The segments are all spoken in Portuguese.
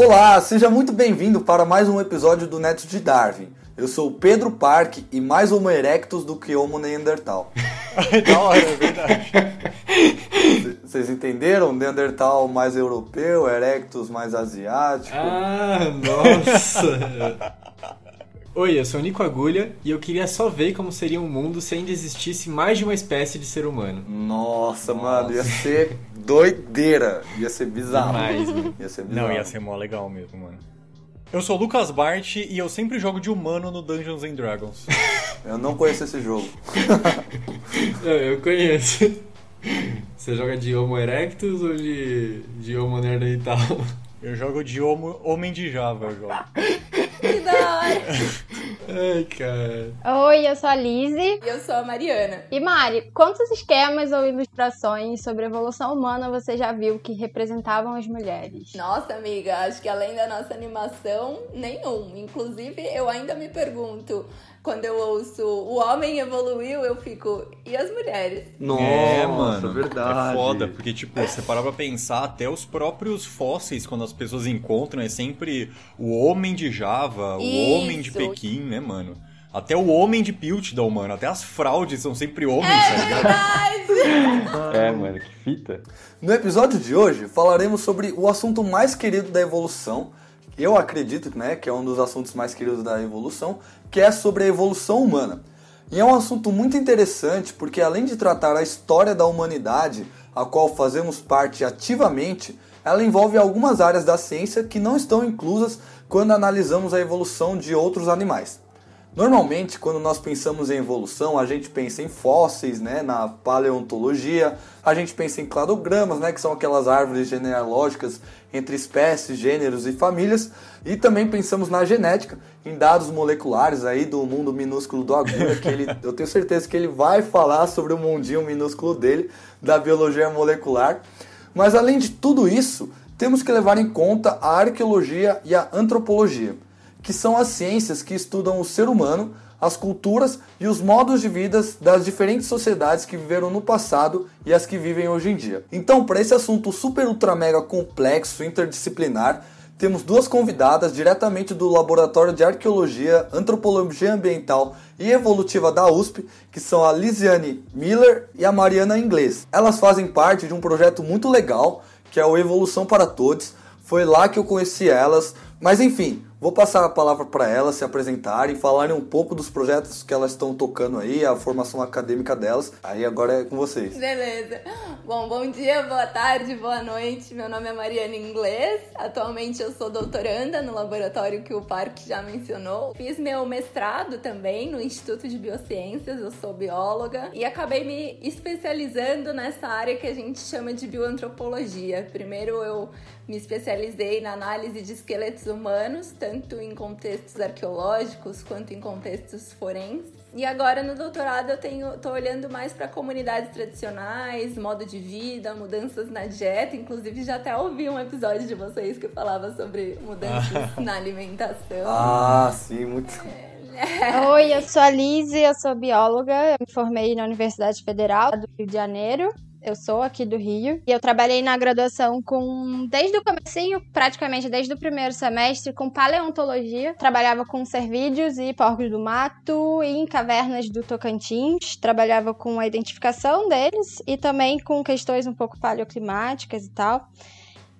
Olá, seja muito bem-vindo para mais um episódio do Neto de Darwin. Eu sou o Pedro Parque e mais Homo erectus do que Homo Neandertal. da hora, é verdade. Vocês entenderam? Neandertal mais europeu, erectus mais asiático. Ah, nossa! Oi, eu sou o Nico Agulha e eu queria só ver como seria um mundo se ainda existisse mais de uma espécie de ser humano. Nossa, mano, ia ser doideira. Ia ser bizarro. Demais, mano. Ia ser bizarro. Não, ia ser mó legal mesmo, mano. Eu sou o Lucas Bart e eu sempre jogo de humano no Dungeons and Dragons. Eu não conheço esse jogo. Eu, eu conheço. Você joga de Homo erectus ou de, de Homo neandertal? Eu jogo de homo, Homem de Java, eu jogo. Que da hora! Ai, cara. Oi, eu sou a Lizzie. E eu sou a Mariana. E Mari, quantos esquemas ou ilustrações sobre evolução humana você já viu que representavam as mulheres? Nossa, amiga, acho que além da nossa animação, nenhum. Inclusive, eu ainda me pergunto, quando eu ouço o homem evoluiu, eu fico, e as mulheres? Nossa, é, mano. verdade. É foda, porque, tipo, você parar pra pensar, até os próprios fósseis, quando as pessoas encontram, é sempre o homem de Java, o Isso. homem de Pequim, né, mano? Até o homem de Piltdown, mano. Até as fraudes são sempre homens, tá ligado? Verdade! É, mano, que fita. No episódio de hoje falaremos sobre o assunto mais querido da evolução. Eu acredito né, que é um dos assuntos mais queridos da evolução, que é sobre a evolução humana. E é um assunto muito interessante porque, além de tratar a história da humanidade, a qual fazemos parte ativamente, ela envolve algumas áreas da ciência que não estão inclusas quando analisamos a evolução de outros animais. Normalmente, quando nós pensamos em evolução, a gente pensa em fósseis, né, na paleontologia, a gente pensa em cladogramas, né, que são aquelas árvores genealógicas entre espécies, gêneros e famílias, e também pensamos na genética, em dados moleculares aí do mundo minúsculo do Agulha, que ele, eu tenho certeza que ele vai falar sobre o mundinho minúsculo dele, da biologia molecular. Mas além de tudo isso, temos que levar em conta a arqueologia e a antropologia que são as ciências que estudam o ser humano, as culturas e os modos de vida das diferentes sociedades que viveram no passado e as que vivem hoje em dia. Então, para esse assunto super ultra mega complexo, interdisciplinar, temos duas convidadas diretamente do Laboratório de Arqueologia, Antropologia Ambiental e Evolutiva da USP, que são a Lisiane Miller e a Mariana Inglês. Elas fazem parte de um projeto muito legal, que é o Evolução para Todos. Foi lá que eu conheci elas, mas enfim, Vou passar a palavra para elas se apresentarem, falarem um pouco dos projetos que elas estão tocando aí, a formação acadêmica delas. Aí agora é com vocês. Beleza. Bom, bom dia, boa tarde, boa noite. Meu nome é Mariana Inglês. Atualmente eu sou doutoranda no laboratório que o Parque já mencionou. Fiz meu mestrado também no Instituto de Biociências, eu sou bióloga e acabei me especializando nessa área que a gente chama de bioantropologia. Primeiro eu me especializei na análise de esqueletos humanos, tanto em contextos arqueológicos quanto em contextos forenses. E agora no doutorado eu tenho, tô olhando mais para comunidades tradicionais, modo de vida, mudanças na dieta. Inclusive já até ouvi um episódio de vocês que falava sobre mudanças na alimentação. Ah, sim, muito. Oi, eu sou a Lizzie, eu sou bióloga, eu me formei na Universidade Federal do Rio de Janeiro. Eu sou aqui do Rio e eu trabalhei na graduação com desde o comecinho, praticamente desde o primeiro semestre, com paleontologia. Trabalhava com cervídeos e porcos do mato e em cavernas do Tocantins. Trabalhava com a identificação deles e também com questões um pouco paleoclimáticas e tal.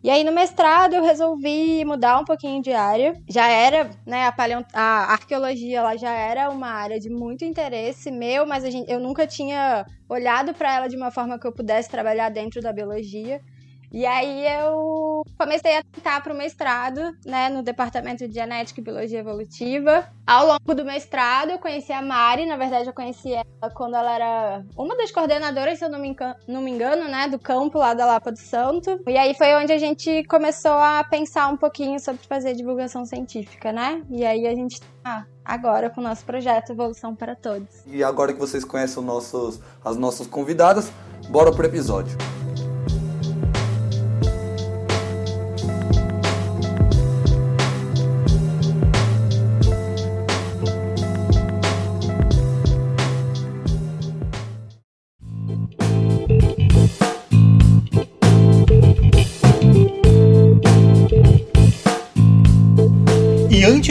E aí no mestrado eu resolvi mudar um pouquinho de área. Já era, né, a, paleont... a arqueologia ela já era uma área de muito interesse meu, mas gente... eu nunca tinha olhado para ela de uma forma que eu pudesse trabalhar dentro da biologia. E aí eu comecei a tentar para o mestrado, né, no departamento de genética e biologia evolutiva. Ao longo do mestrado, eu conheci a Mari, na verdade eu conheci ela quando ela era uma das coordenadoras, se eu não me, não me engano, né, do campo lá da Lapa do Santo. E aí foi onde a gente começou a pensar um pouquinho sobre fazer divulgação científica, né? E aí a gente tá agora com o nosso projeto Evolução para Todos. E agora que vocês conhecem os nossos, as nossas convidadas, bora pro episódio.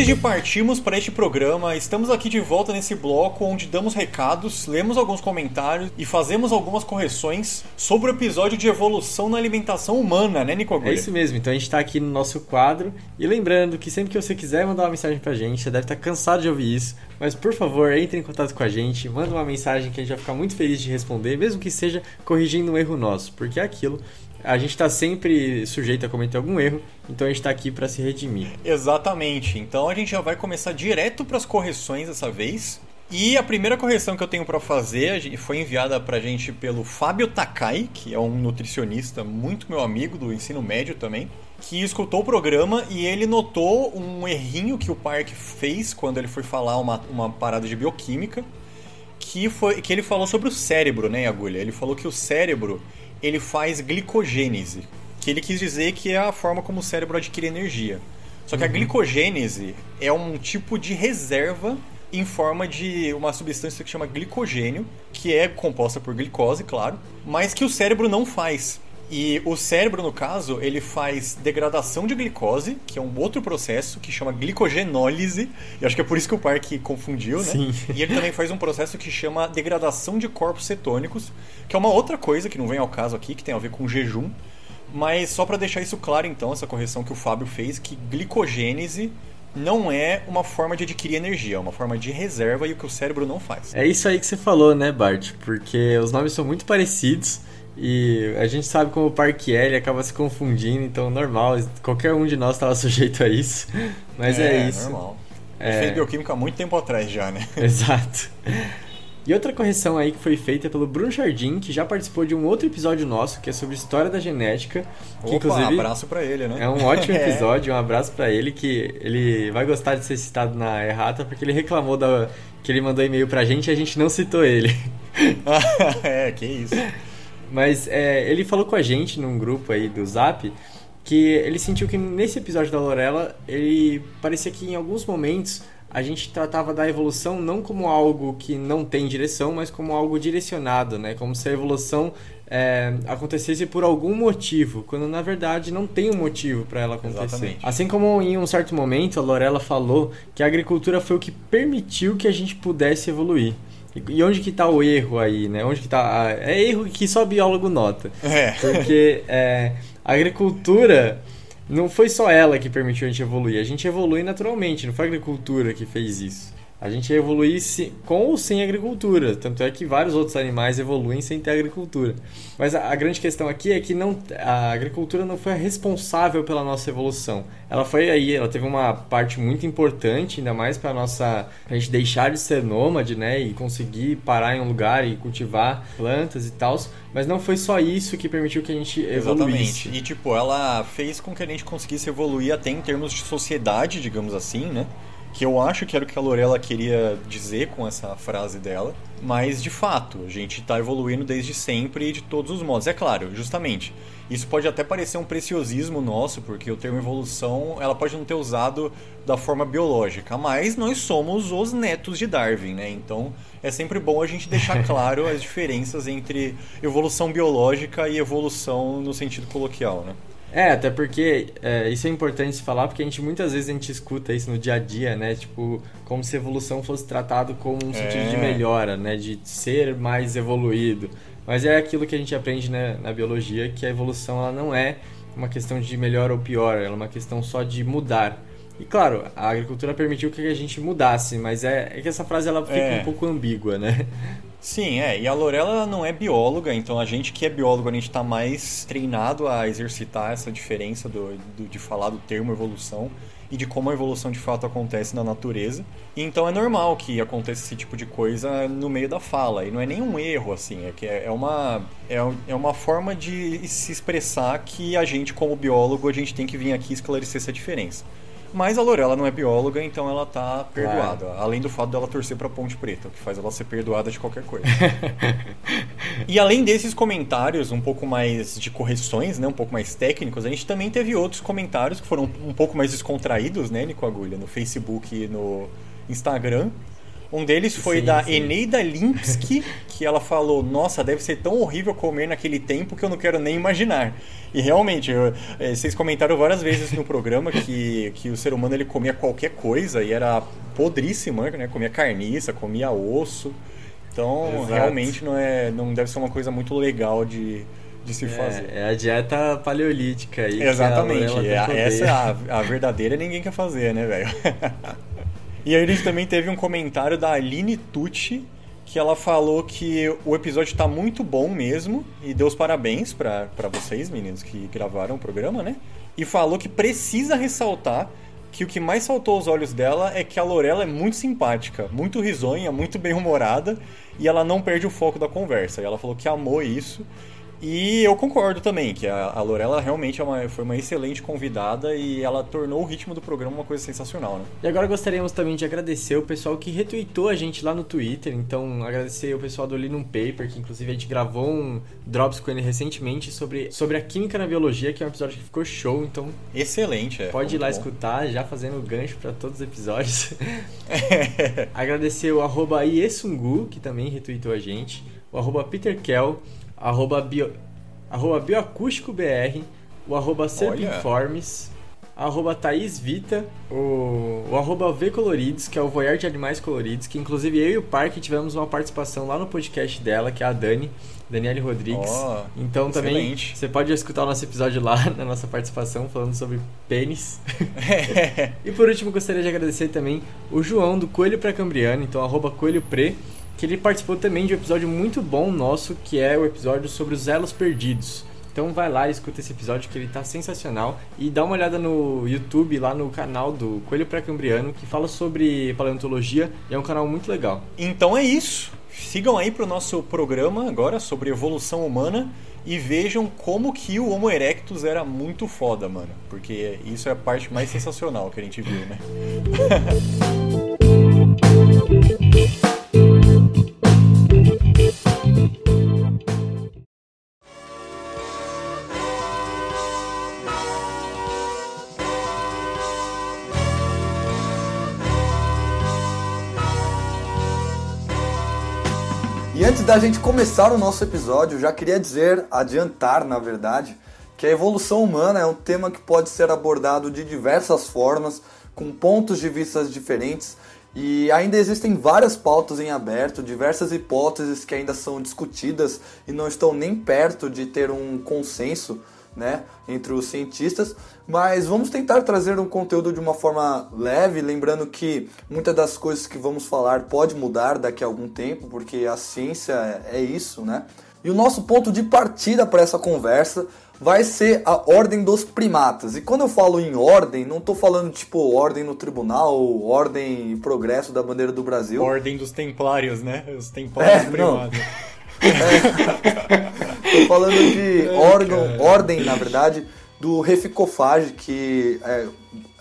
De partirmos para este programa, estamos aqui de volta nesse bloco onde damos recados, lemos alguns comentários e fazemos algumas correções sobre o episódio de evolução na alimentação humana, né, Nico Agulha? É isso mesmo, então a gente está aqui no nosso quadro. E lembrando que sempre que você quiser mandar uma mensagem pra gente, você deve estar cansado de ouvir isso, mas por favor, entre em contato com a gente, manda uma mensagem que a gente vai ficar muito feliz de responder, mesmo que seja corrigindo um erro nosso, porque é aquilo a gente está sempre sujeito a cometer algum erro, então a gente está aqui para se redimir. Exatamente. Então a gente já vai começar direto para as correções dessa vez. E a primeira correção que eu tenho para fazer foi enviada para a gente pelo Fábio Takai, que é um nutricionista muito meu amigo do ensino médio também, que escutou o programa e ele notou um errinho que o Park fez quando ele foi falar uma, uma parada de bioquímica, que foi que ele falou sobre o cérebro, né, Agulha? Ele falou que o cérebro ele faz glicogênese, que ele quis dizer que é a forma como o cérebro adquire energia. Só que uhum. a glicogênese é um tipo de reserva em forma de uma substância que chama glicogênio, que é composta por glicose, claro, mas que o cérebro não faz. E o cérebro, no caso, ele faz degradação de glicose, que é um outro processo que chama glicogenólise. E acho que é por isso que o Parque confundiu, né? Sim. E ele também faz um processo que chama degradação de corpos cetônicos, que é uma outra coisa que não vem ao caso aqui, que tem a ver com jejum. Mas só para deixar isso claro, então, essa correção que o Fábio fez, que glicogênese não é uma forma de adquirir energia, é uma forma de reserva e o que o cérebro não faz. É isso aí que você falou, né, Bart? Porque os nomes são muito parecidos e a gente sabe como o parque é, ele acaba se confundindo, então normal, qualquer um de nós estava sujeito a isso. Mas é, é isso. normal. A gente é... fez bioquímica há muito tempo atrás já, né? Exato. E outra correção aí que foi feita pelo Bruno Jardim, que já participou de um outro episódio nosso, que é sobre história da genética. Que, Opa, inclusive, um abraço para ele, né? É um ótimo é. episódio, um abraço para ele, que ele vai gostar de ser citado na errata, porque ele reclamou da, que ele mandou e-mail pra gente e a gente não citou ele. é, que isso. Mas é, ele falou com a gente num grupo aí do Zap que ele sentiu que nesse episódio da Lorela, ele parecia que em alguns momentos a gente tratava da evolução não como algo que não tem direção, mas como algo direcionado, né? Como se a evolução é, acontecesse por algum motivo, quando na verdade não tem um motivo para ela acontecer. Exatamente. Assim como em um certo momento a Lorela falou que a agricultura foi o que permitiu que a gente pudesse evoluir. E onde que tá o erro aí, né? Onde que tá... É erro que só biólogo nota. É. Porque é, a agricultura não foi só ela que permitiu a gente evoluir. A gente evolui naturalmente, não foi a agricultura que fez isso. A gente evolui com ou sem agricultura. Tanto é que vários outros animais evoluem sem ter agricultura. Mas a, a, grande questão aqui é que não, a agricultura não foi responsável pela nossa evolução. Ela foi aí, ela teve uma parte muito importante, ainda mais para nossa a gente deixar de ser nômade, né, e conseguir parar em um lugar e cultivar plantas e tal. Mas não foi só isso que permitiu que a gente evoluísse. Exatamente. E tipo, ela fez com que a gente conseguisse evoluir até em termos de sociedade, digamos assim, né? Que eu acho que era o que a Lorela queria dizer com essa frase dela, mas de fato, a gente está evoluindo desde sempre e de todos os modos. É claro, justamente, isso pode até parecer um preciosismo nosso, porque o termo evolução, ela pode não ter usado da forma biológica, mas nós somos os netos de Darwin, né? Então, é sempre bom a gente deixar claro as diferenças entre evolução biológica e evolução no sentido coloquial, né? É, até porque é, isso é importante falar, porque a gente muitas vezes a gente escuta isso no dia a dia, né? Tipo, como se evolução fosse tratado como um sentido é. de melhora, né? De ser mais evoluído. Mas é aquilo que a gente aprende né, na biologia, que a evolução ela não é uma questão de melhor ou pior, ela é uma questão só de mudar. E claro, a agricultura permitiu que a gente mudasse, mas é, é que essa frase ela fica é. um pouco ambígua, né? Sim, é. E a Lorela não é bióloga, então a gente que é biólogo, a gente está mais treinado a exercitar essa diferença do, do, de falar do termo evolução e de como a evolução de fato acontece na natureza. E então é normal que aconteça esse tipo de coisa no meio da fala. E não é nenhum erro, assim, é que é, é uma, é, é uma forma de se expressar que a gente, como biólogo, a gente tem que vir aqui esclarecer essa diferença. Mas a Lorela não é bióloga, então ela tá perdoada. Claro. Além do fato dela torcer pra Ponte Preta, o que faz ela ser perdoada de qualquer coisa. e além desses comentários um pouco mais de correções, né, um pouco mais técnicos, a gente também teve outros comentários que foram um pouco mais descontraídos, né, Nico Agulha, no Facebook e no Instagram. Um deles foi Sim, da sim. Eneida Linsky, que ela falou: Nossa, deve ser tão horrível comer naquele tempo que eu não quero nem imaginar. E realmente, eu- eh, vocês comentaram várias vezes no programa que, que o ser humano ele comia qualquer coisa e era podríssimo, né? Comia carniça, comia osso. Então, Exato. realmente não, é, não deve ser uma coisa muito legal de, de se fazer. É, é a dieta paleolítica aí. Exatamente. É- essa é a, a verdadeira ninguém quer fazer, né, velho? e aí a gente também teve um comentário da Aline Tucci, que ela falou que o episódio tá muito bom mesmo, e deu os parabéns pra vocês, meninos, que gravaram o programa, né? E falou que precisa ressaltar que o que mais saltou aos olhos dela é que a Lorela é muito simpática, muito risonha, muito bem-humorada, e ela não perde o foco da conversa. E ela falou que amou isso. E eu concordo também, que a, a Lorela realmente é uma- foi uma excelente convidada e ela tornou o ritmo do programa uma coisa sensacional, né? E agora gostaríamos também de agradecer o pessoal que retweetou a gente lá no Twitter. Então, agradecer o pessoal do Linum Paper, que inclusive a gente gravou um Drops com ele recentemente sobre, sobre a química na biologia, que é um episódio que ficou show. Então, Excelente, é. pode ir lá bom. escutar, já fazendo gancho para todos os episódios. agradecer o arroba Iesungu, que também retweetou a gente. O arroba Peter Kell, arroba, bio, arroba bioacústicobr, o arroba Serpinformes, arroba Thaís Vita, o, o arroba V Coloridos, que é o Voyar de Animais Coloridos, que inclusive eu e o Parque tivemos uma participação lá no podcast dela, que é a Dani, Daniele Rodrigues. Ó, então também excelente. você pode escutar o nosso episódio lá, na nossa participação, falando sobre pênis. e por último, gostaria de agradecer também o João do Coelho Pré-Cambriano, então arroba Coelho Pre, que ele participou também de um episódio muito bom nosso, que é o episódio sobre os elos perdidos. Então vai lá e escuta esse episódio que ele tá sensacional e dá uma olhada no YouTube, lá no canal do Coelho Pré-Cambriano, que fala sobre paleontologia e é um canal muito legal. Então é isso. Sigam aí pro nosso programa agora sobre evolução humana e vejam como que o Homo erectus era muito foda, mano. Porque isso é a parte mais sensacional que a gente viu, né? antes da gente começar o nosso episódio, já queria dizer, adiantar na verdade, que a evolução humana é um tema que pode ser abordado de diversas formas, com pontos de vista diferentes, e ainda existem várias pautas em aberto, diversas hipóteses que ainda são discutidas e não estão nem perto de ter um consenso né, entre os cientistas, mas vamos tentar trazer um conteúdo de uma forma leve, lembrando que muitas das coisas que vamos falar pode mudar daqui a algum tempo, porque a ciência é- é isso, né? E o nosso ponto de partida para essa conversa vai ser a ordem dos primatas. E quando eu falo em ordem, não estou falando tipo ordem no tribunal, ordem e progresso da bandeira do Brasil. Ordem dos Templários, né? Os Templários É, não. privados. Tô falando de órgão, ordem, na verdade, do reficofage, que é,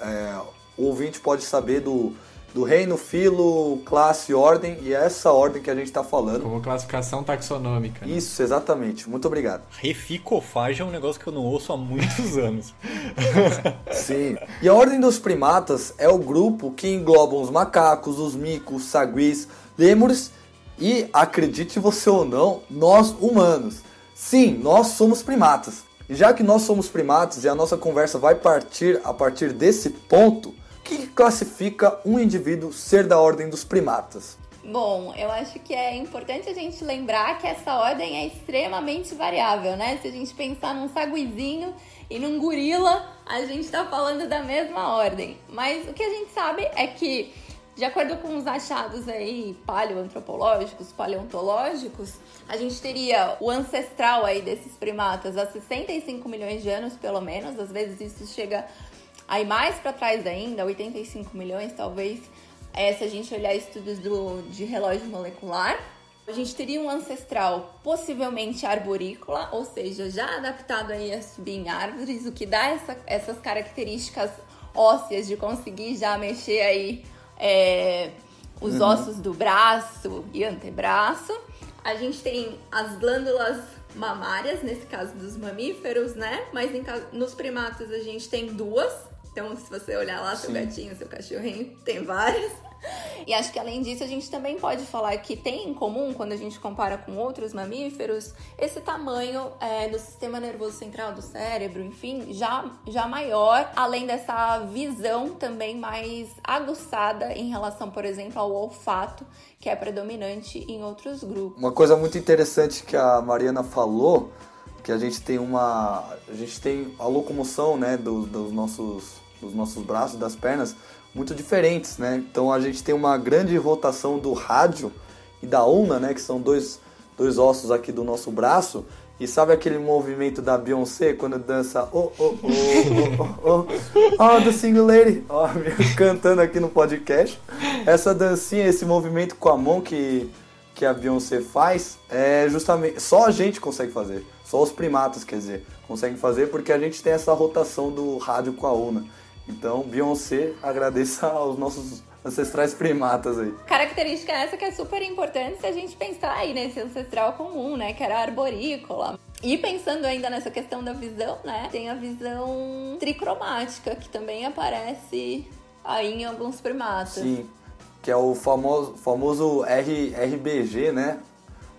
é, o ouvinte pode saber do, do reino, filo, classe, ordem, e é essa ordem que a gente está falando. Como classificação taxonômica. né? Isso, exatamente. Muito obrigado. Reficofage é um negócio que eu não ouço há muitos anos. Sim. E a ordem dos primatas é o grupo que engloba os macacos, os micos, saguis, lêmures e, acredite você ou não, nós humanos. Sim, nós somos primatas. E já que nós somos primatas e a nossa conversa vai partir a partir desse ponto, o que classifica um indivíduo ser da ordem dos primatas? Bom, eu acho que é importante a gente lembrar que essa ordem é extremamente variável, né? Se a gente pensar num saguizinho e num gorila, a gente tá falando da mesma ordem. Mas o que a gente sabe é que, de acordo com os achados aí paleoantropológicos, paleontológicos, a gente teria o ancestral aí desses primatas há 65 milhões de anos, pelo menos. Às vezes isso chega aí mais para trás ainda, 85 milhões talvez. É, se a gente olhar estudos do, de relógio molecular, a gente teria um ancestral possivelmente arborícola, ou seja, já adaptado aí a subir em árvores, o que dá essa- essas características ósseas de conseguir já mexer aí é, os ossos do braço e antebraço. A gente tem as glândulas mamárias, nesse caso dos mamíferos, né? Mas em nos primatas a gente tem duas. Então, se você olhar lá, seu Sim. gatinho, seu cachorrinho, tem várias. E acho que além disso, a gente também pode falar que tem em comum, quando a gente compara com outros mamíferos, esse tamanho é, do sistema nervoso central do cérebro, enfim, já, já maior, além dessa visão também mais aguçada em relação, por exemplo, ao olfato, que é predominante em outros grupos. Uma coisa muito interessante que a Mariana falou, que a gente tem uma. A gente tem a locomoção né, dos, dos nossos, dos nossos braços, das pernas, muito diferentes, né? Então a gente tem uma grande rotação do rádio e da ulna, né? Que são dois, dois ossos aqui do nosso braço. E sabe aquele movimento da Beyoncé quando dança oh, oh, oh, oh, oh, oh, oh the single lady, oh, cantando aqui no podcast. Essa dancinha, esse movimento com a mão que, que a Beyoncé faz, é justamente só a gente consegue fazer. Só os primatas, quer dizer, conseguem fazer porque a gente tem essa rotação do rádio com a ulna. Então, Beyoncé agradeça aos nossos ancestrais primatas aí. Característica essa que é super importante se a gente pensar aí nesse ancestral comum, né? Que era arborícola. E pensando ainda nessa questão da visão, né? Tem a visão tricromática, que também aparece aí em alguns primatas. Sim, que é o famoso, famoso R, RBG, né?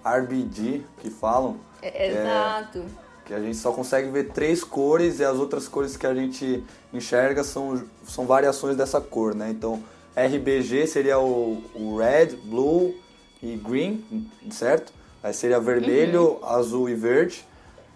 RBG, que falam. É, exato. Que a gente só consegue ver três cores e as outras cores que a gente enxerga são, são variações dessa cor, né? Então, RBG seria o, o red, blue e green, certo? Aí seria vermelho, uhum. azul e verde.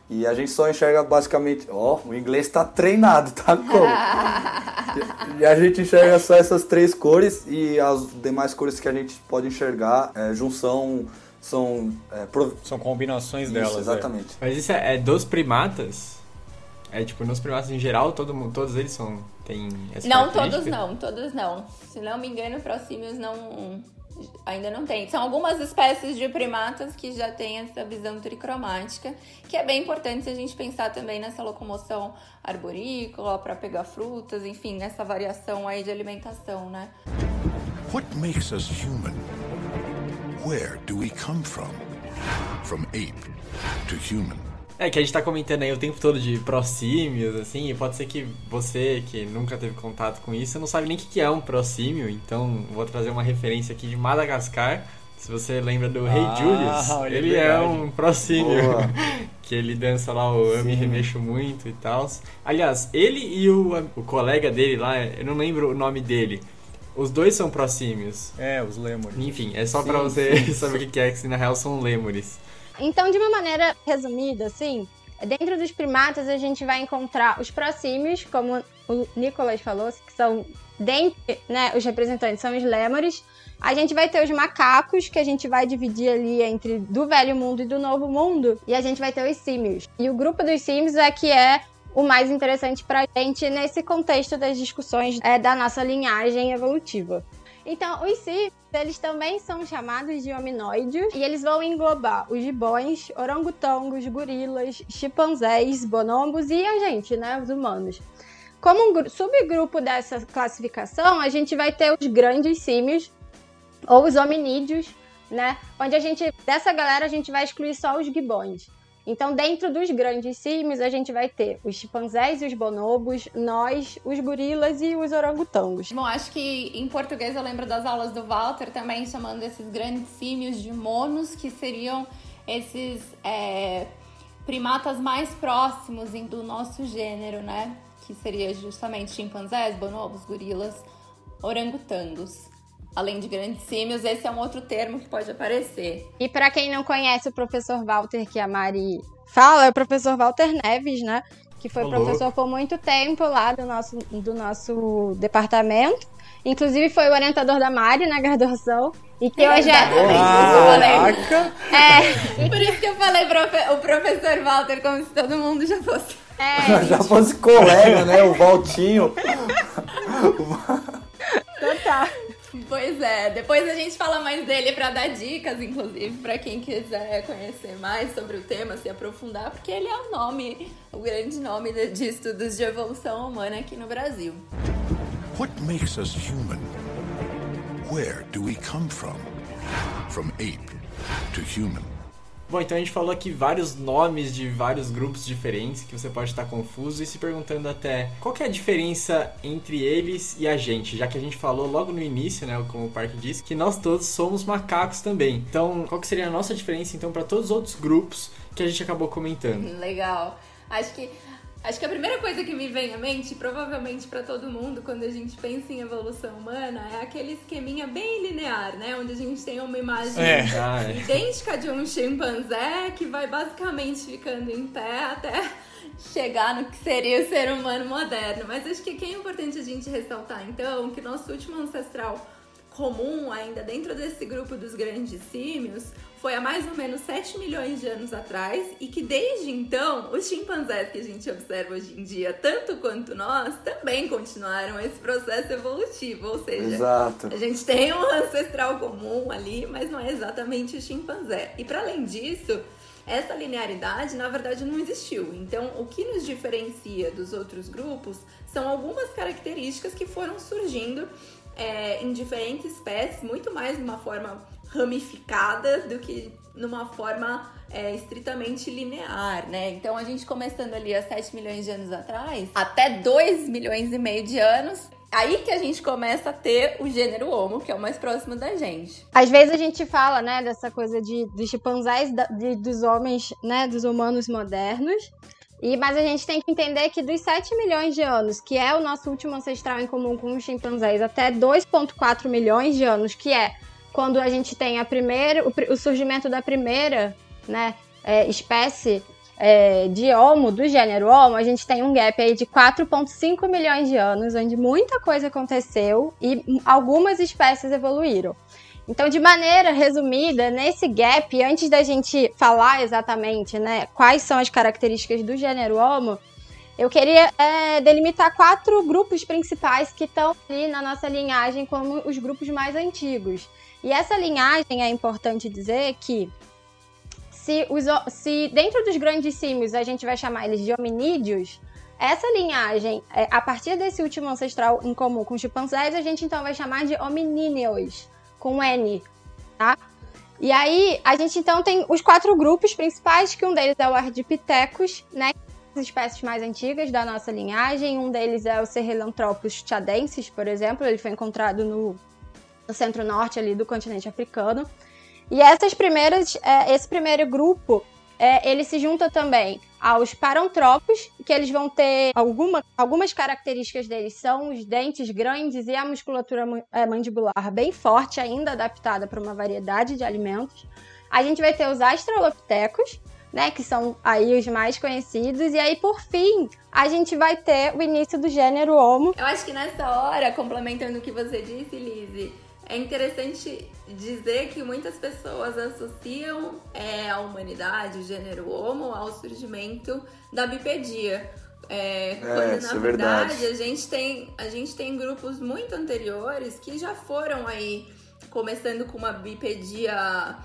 E a gente só enxerga basicamente. Ó, oh, o inglês tá treinado, tá como? e a gente enxerga só essas três cores e as demais cores que a gente pode enxergar é junção são. É, prov... São combinações isso, delas. É. Exatamente. É. Mas isso é, é, dos primatas? É tipo, nos primatas em geral, todo, todos eles são. Tem essa Não, todos não, todos não. Se não me engano, prosímios não. Ainda não tem. São algumas espécies de primatas que já têm essa visão tricromática, que é bem importante se a gente pensar também nessa locomoção arborícola para pegar frutas, enfim, nessa variação aí de alimentação, né? What makes us human? Where do we come from? From ape to human. É que a gente tá comentando aí o tempo todo de prosímios, assim, e pode ser que você, que nunca teve contato com isso, não sabe nem o que é um prosímio, então vou trazer uma referência aqui de Madagascar. Se você lembra do Rei ah, Julius, ele é, é um prosímio. que ele dança lá o Eu Me Remexo Muito e tal. Aliás, ele e o, o colega dele lá, eu não lembro o nome dele, os dois são prosímios. É, os lêmures. Enfim, é só para você sim, saber o que é, que na real são lêmures. Então, de uma maneira resumida, assim, dentro dos primatas a gente vai encontrar os prosímios, como o Nicolas falou, que são dentre, né, os representantes são os lêmures. A gente vai ter os macacos, que a gente vai dividir ali entre do velho mundo e do novo mundo, e a gente vai ter os símios. E o grupo dos símios é que é o mais interessante para a gente nesse contexto das discussões é, da nossa linhagem evolutiva. Então, os símios, eles também são chamados de hominóides e eles vão englobar os gibões, orangotangos, gorilas, chimpanzés, bonobos e a gente, né, os humanos. Como um subgrupo dessa classificação, a gente vai ter os grandes símios ou os hominídeos, né, onde a gente dessa galera a gente vai excluir só os gibões. Então, dentro dos grandes símios, a gente vai ter os chimpanzés e os bonobos, nós, os gorilas e os orangotangos. Bom, acho que em português eu lembro das aulas do Walter também chamando esses grandes símios de monos, que seriam esses é, primatas mais próximos do nosso gênero, né? Que seria justamente chimpanzés, bonobos, gorilas, orangotangos. Além de grandes símios, esse é um outro termo que pode aparecer. E para quem não conhece o professor Walter que a Mari fala, é o professor Walter Neves, né? Que foi Olá. professor por muito tempo lá do nosso, do nosso departamento. Inclusive foi o orientador da Mari na graduação. E que hoje é. Caraca! É. Por isso que eu falei profe... o professor Walter como se todo mundo já fosse. É, já fosse colega, né? O Valtinho. Total. Pois é, depois a gente fala mais dele para dar dicas, inclusive, para quem quiser conhecer mais sobre o tema, se aprofundar, porque ele é o nome, o grande nome de estudos de evolução humana aqui no Brasil. What makes us human? Where do we come from? From ape to human. Bom, então a gente falou aqui vários nomes de vários grupos diferentes que você pode estar confuso e se perguntando até qual é a diferença entre eles e a gente, já que a gente falou logo no início, né, como o Park disse, que nós todos somos macacos também. Então, qual que seria a nossa diferença então para todos os outros grupos que a gente acabou comentando? Legal. Acho que Acho que a primeira coisa que me vem à mente, provavelmente para todo mundo, quando a gente pensa em evolução humana, é aquele esqueminha bem linear, né? Onde a gente tem uma imagem É. Ah, é. idêntica de um chimpanzé que vai basicamente ficando em pé até chegar no que seria o ser humano moderno. Mas acho que é importante a gente ressaltar, então, que nosso último ancestral comum, ainda dentro desse grupo dos grandes símios, foi há mais ou menos 7 milhões de anos atrás e que desde então os chimpanzés que a gente observa hoje em dia, tanto quanto nós, também continuaram esse processo evolutivo, ou seja, Exato. a gente tem um ancestral comum ali, mas não é exatamente o chimpanzé. E para além disso, essa linearidade na verdade não existiu. Então, o que nos diferencia dos outros grupos são algumas características que foram surgindo é, em diferentes espécies, muito mais de uma forma ramificada do que numa forma é, estritamente linear, né? Então a gente começando ali há 7 milhões de anos atrás, até 2 milhões e meio de anos, aí que a gente começa a ter o gênero Homo, que é o mais próximo da gente. Às vezes a gente fala, né, dessa coisa de, dos chimpanzés, de- dos homens, né, dos humanos modernos. E, mas a gente tem que entender que dos 7 milhões de anos, que é o nosso último ancestral em comum com os chimpanzés, até 2,4 milhões de anos, que é quando a gente tem a primeira, o, o surgimento da primeira né, é, espécie é, de Homo, do gênero Homo, a gente tem um gap aí de 4,5 milhões de anos, onde muita coisa aconteceu e algumas espécies evoluíram. Então, de maneira resumida, nesse gap, antes da gente falar exatamente né, quais são as características do gênero Homo, eu queria é, delimitar quatro grupos principais que estão ali na nossa linhagem como os grupos mais antigos. E essa linhagem é importante dizer que se, os, se dentro dos grandes símios a gente vai chamar eles de hominídeos, essa linhagem, é, a partir desse último ancestral em comum com os chimpanzés, a gente então vai chamar de hominíneos, com N, tá? E aí, a gente então tem os quatro grupos principais, que um deles é o Ardipithecus, né? As espécies mais antigas da nossa linhagem. Um deles é o Sahelanthropus chadensis, por exemplo. Ele foi encontrado no, no centro-norte ali do continente africano. E essas primeiras, é, esse primeiro grupo, é, ele se junta também aos parantropos, que eles vão ter alguma, algumas características deles são os dentes grandes e a musculatura mu- é, mandibular bem forte, ainda adaptada para uma variedade de alimentos. A gente vai ter os australopithecus, né, que são aí os mais conhecidos, e aí por fim a gente vai ter o início do gênero Homo, Eu acho que nessa hora, complementando o que você disse, Lizzie, é interessante dizer que muitas pessoas associam é, a humanidade, o gênero Homo, ao surgimento da bipedia. É, quando isso na é verdade verdade. a gente, tem, a gente tem grupos muito anteriores que já foram aí começando com uma bipedia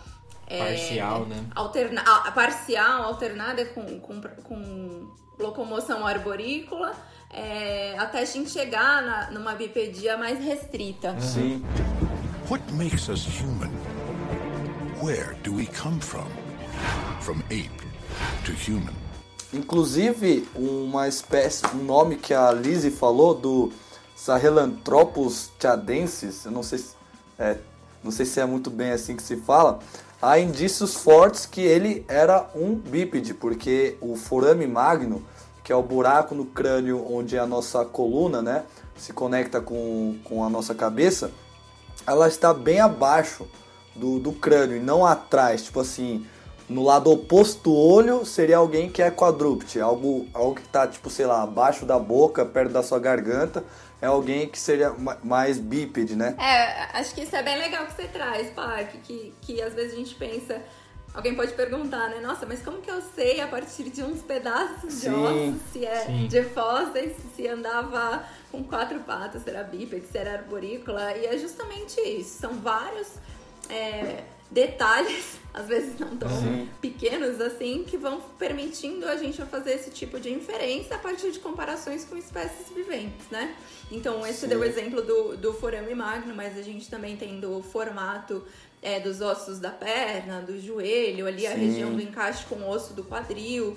é, Parcial, né? alterna parcial, alternada com, com, com locomoção arborícola, é, até a gente chegar na, numa bipedia mais restrita. Sim. What makes us human? Where do we come from? From ape to human. Inclusive, uma espécie, um nome que a Lizzie falou do Sahelanthropus chadensis, eu não sei, se- é, não sei se é muito bem assim que se fala, há indícios fortes que ele era um bípede, porque o forame magno, que é o buraco no crânio onde a nossa coluna né, se conecta com, com a nossa cabeça, ela está bem abaixo do, do crânio e não atrás. Tipo assim, no lado oposto do olho seria alguém que é quadrúpede, algo, algo que está, tipo, sei lá, abaixo da boca, perto da sua garganta, é alguém que seria ma- mais bípede, né? É, acho que isso é bem legal que você traz, Park, que, que às vezes a gente pensa. Alguém pode perguntar, né? Nossa, mas como que eu sei a partir de uns pedaços de Sim, ossos se é sim. de fósseis, se andava com quatro patas, se era bípede, se era arborícola? E é justamente isso. São vários é, detalhes, às vezes não tão pequenos assim, que vão permitindo a gente fazer esse tipo de inferência a partir de comparações com espécies viventes, né? Então, esse Sim. deu o exemplo do, do forame magno, mas a gente também tem do formato é, dos ossos da perna, do joelho, ali a Sim. região do encaixe com o osso do quadril.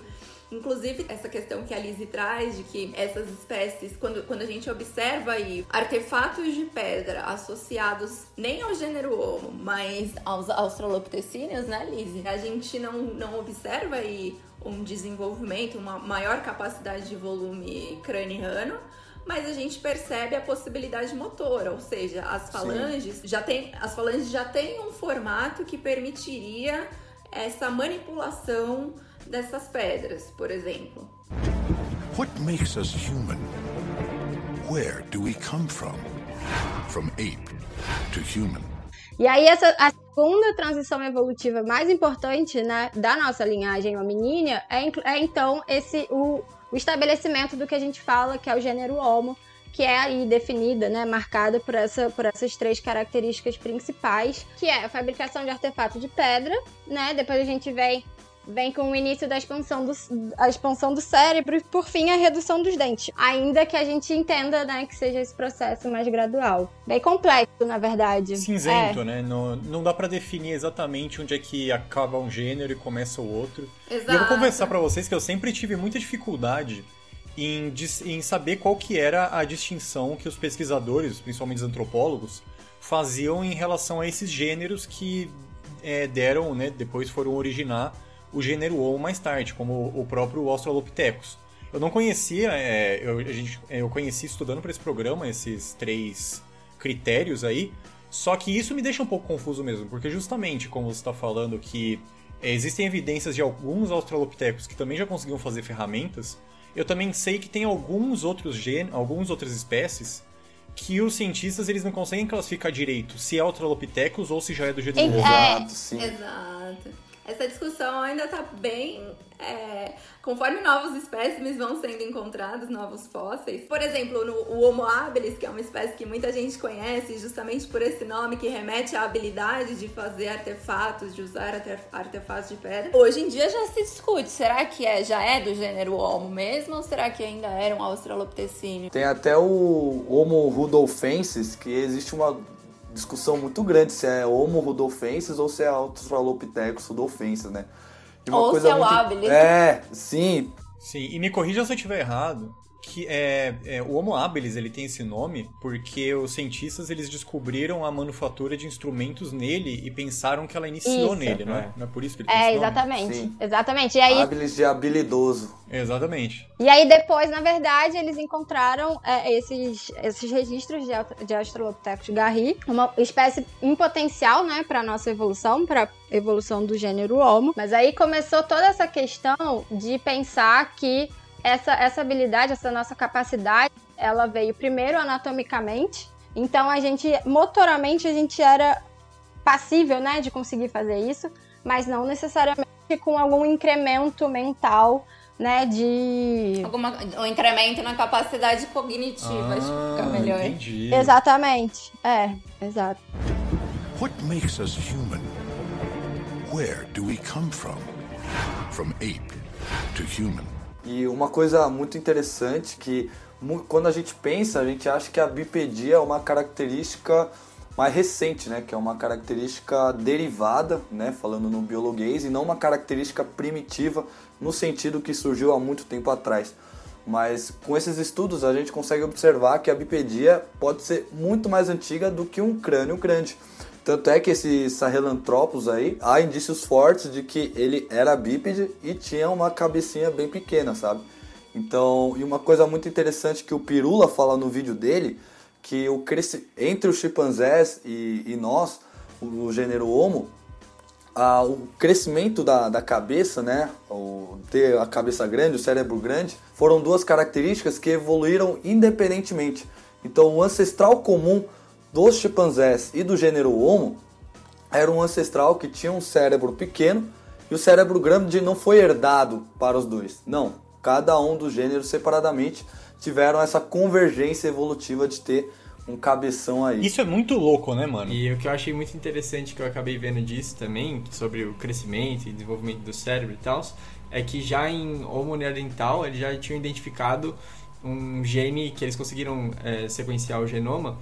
Inclusive, essa questão que a Lizzie traz de que essas espécies, quando, quando a gente observa aí artefatos de pedra associados nem ao gênero Homo, mas aos australopithecíneos, né, Lizzie? A gente não, não observa aí um desenvolvimento, uma maior capacidade de volume craniano, mas a gente percebe a possibilidade motora, ou seja, as falanges já tem, as falanges já têm um formato que permitiria essa manipulação dessas pedras, por exemplo. What makes us human? Where do we come from? From ape to human. E aí, essa, a segunda transição evolutiva mais importante né, da nossa linhagem hominínia é, é, então esse o, o estabelecimento do que a gente fala que é o gênero Homo, que é aí definida, né, marcada por, essa, por essas três características principais, que é a fabricação de artefato de pedra, né? Depois a gente vem vem com o início da expansão do, a expansão do cérebro e, por fim, a redução dos dentes. Ainda que a gente entenda, né, que seja esse processo mais gradual. Bem complexo, na verdade. Cinzento, É. né? Não, não dá pra definir exatamente onde é que acaba um gênero e começa o outro. Exato. E eu vou conversar pra vocês que eu sempre tive muita dificuldade em, em saber qual que era a distinção que os pesquisadores, principalmente os antropólogos, faziam em relação a esses gêneros que é, deram, né, depois foram originar o gênero Homo mais tarde, como o próprio Australopithecus. Eu não conhecia, é, eu, a gente, eu conheci estudando para esse programa esses três critérios aí, só que isso me deixa um pouco confuso mesmo, porque justamente como você está falando que é, existem evidências de alguns australopithecus que também já conseguiam fazer ferramentas, eu também sei que tem alguns outros gêneros, algumas outras espécies que os cientistas eles não conseguem classificar direito se é australopithecus ou se já é do gênero. Exato, sim. Exato. Essa discussão ainda tá bem. é, conforme novos espécimes vão sendo encontrados, novos fósseis. Por exemplo, no, o Homo habilis, que é uma espécie que muita gente conhece, justamente por esse nome que remete à habilidade de fazer artefatos, de usar arte- artefatos de pedra. Hoje em dia já se discute: será que é, já é do gênero Homo mesmo? Ou será que ainda era um australopithecínio? Tem até o Homo rudolfensis, que existe uma discussão muito grande se é Homo rudolfensis ou se é Australopithecus rudolfensis, né? Ou se é o habilis. É, sim. Sim, e me corrija se eu estiver errado, que é, é, o Homo habilis ele tem esse nome porque os cientistas eles descobriram a manufatura de instrumentos nele e pensaram que ela iniciou Isso. nele, não é? É. Não é por isso que ele tem É, exatamente. Sim. Exatamente. E aí, Habilis de habilidoso. Exatamente. e aí depois, na verdade, eles encontraram é, esses, esses registros de, de Australopithecus garri, uma espécie em potencial, né, para nossa evolução, para evolução do gênero Homo. Mas aí começou toda essa questão de pensar que essa, essa habilidade, essa nossa capacidade, ela veio primeiro anatomicamente. Então a gente, motoramente, a gente era passível, né, de conseguir fazer isso, mas não necessariamente com algum incremento mental, né, de... Alguma, um incremento na capacidade cognitiva, acho que fica Ah, melhor. Entendi. Exatamente. É, exato. What makes us human? Where do we come from? From ape to human. E uma coisa muito interessante que quando a gente pensa, a gente acha que a bipedia é uma característica mais recente, né? Que é uma característica derivada, né? Falando no biologuês, e não uma característica primitiva no sentido que surgiu há muito tempo atrás. Mas com esses estudos a gente consegue observar que a bipedia pode ser muito mais antiga do que um crânio grande. Tanto é que esse Sahelanthropus aí, há indícios fortes de que ele era bípede e tinha uma cabecinha bem pequena, sabe? Então, e uma coisa muito interessante que o Pirula fala no vídeo dele, que o cresci... entre os chimpanzés e, e nós, o gênero Homo, a- o crescimento da, da cabeça, né, o ter a cabeça grande, o cérebro grande, foram duas características que evoluíram independentemente. Então, o ancestral comum dos chimpanzés e do gênero Homo era um ancestral que tinha um cérebro pequeno e o cérebro grande não foi herdado para os dois. Não, cada um dos gêneros separadamente tiveram essa convergência evolutiva de ter um cabeção aí. Isso é muito louco, né, mano? E o que eu achei muito interessante que eu acabei vendo disso também, sobre o crescimento e desenvolvimento do cérebro e tal, é que já em Homo neanderthal eles já tinham identificado um gene que eles conseguiram é, sequenciar o genoma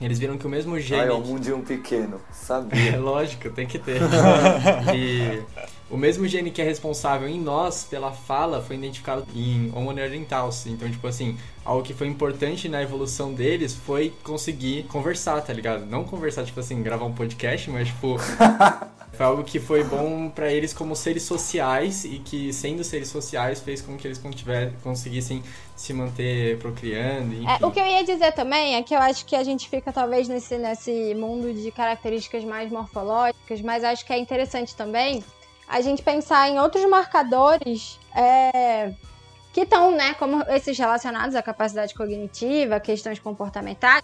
Eles viram que o mesmo gene. Ah, é um mundinho pequeno, É sabia. lógico, tem que ter. e o mesmo gene que é responsável em nós pela fala foi identificado em Homo neanderthals. Então, tipo assim, algo que foi importante na evolução deles foi conseguir conversar, tá ligado? Não conversar, tipo assim, gravar um podcast, mas, tipo, foi algo que foi bom pra eles como seres sociais e que, sendo seres sociais, fez com que eles conseguissem se manter procriando. É, o que eu ia dizer também é que eu acho que a gente fica talvez nesse, nesse mundo de características mais morfológicas, mas acho que é interessante também a gente pensar em outros marcadores é, que estão, né, como esses relacionados à capacidade cognitiva, questões comportamentais,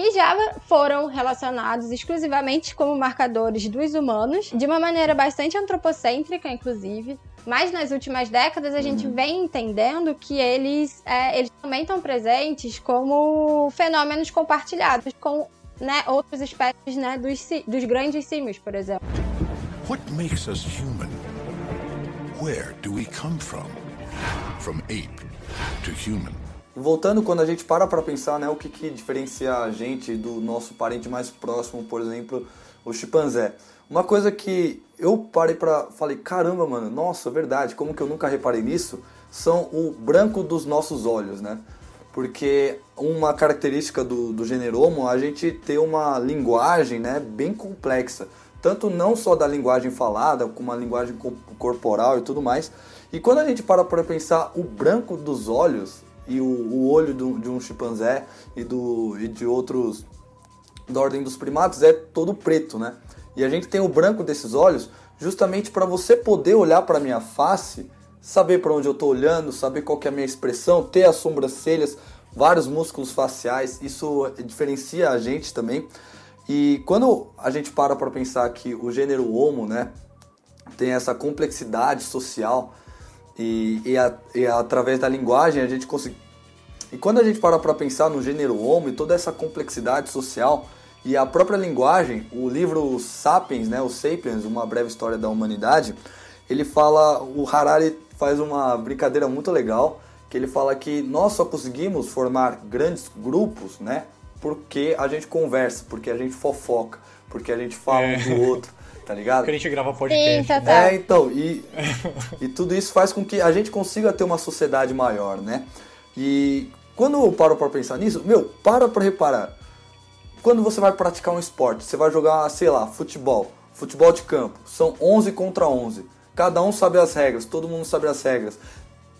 que já foram relacionados exclusivamente como marcadores dos humanos, de uma maneira bastante antropocêntrica, inclusive. Mas nas últimas décadas a gente vem entendendo que eles, é, eles também estão presentes como fenômenos compartilhados com né, outras espécies né, dos, dos grandes símios, por exemplo. What makes us human? Where do we come from? From ape to human. Voltando, quando a gente para pra pensar, né, o que, que diferencia a gente do nosso parente mais próximo, por exemplo, o chimpanzé. Uma coisa que eu parei pra. Falei, caramba, mano, nossa, verdade, como que eu nunca reparei nisso? São o branco dos nossos olhos, né? Porque uma característica do, do gênero Homo, a gente tem uma linguagem, né, bem complexa. Tanto não só da linguagem falada, como a linguagem co- corporal e tudo mais. E quando a gente para para pensar o branco dos olhos e o, o olho do- de um chimpanzé e, do, e de outros da ordem dos primatas é todo preto, né? E a gente tem o branco desses olhos justamente para você poder olhar para minha face, saber para onde eu tô olhando, saber qual é a minha expressão, ter as sobrancelhas, vários músculos faciais, isso diferencia a gente também. E quando a gente para para pensar que o gênero Homo, né, tem essa complexidade social e, e, a- e através da linguagem a gente consegue e quando a gente para para pensar no gênero Homo e toda essa complexidade social e a própria linguagem, o livro Sapiens, né, o Sapiens, uma breve história da humanidade, ele fala, o Harari faz uma brincadeira muito legal, que ele fala que nós só conseguimos formar grandes grupos, né, porque a gente conversa, porque a gente fofoca, porque a gente fala É. um do outro, tá ligado? Porque a gente grava Sim, podcast. tá, né? tá. É, então, e, e tudo isso faz com que a gente consiga ter uma sociedade maior, né? E quando eu paro pra pensar nisso, meu, para pra reparar. Quando você vai praticar um esporte, você vai jogar, sei lá, futebol, futebol de campo, são 11 contra 11. Cada um sabe as regras, todo mundo sabe as regras.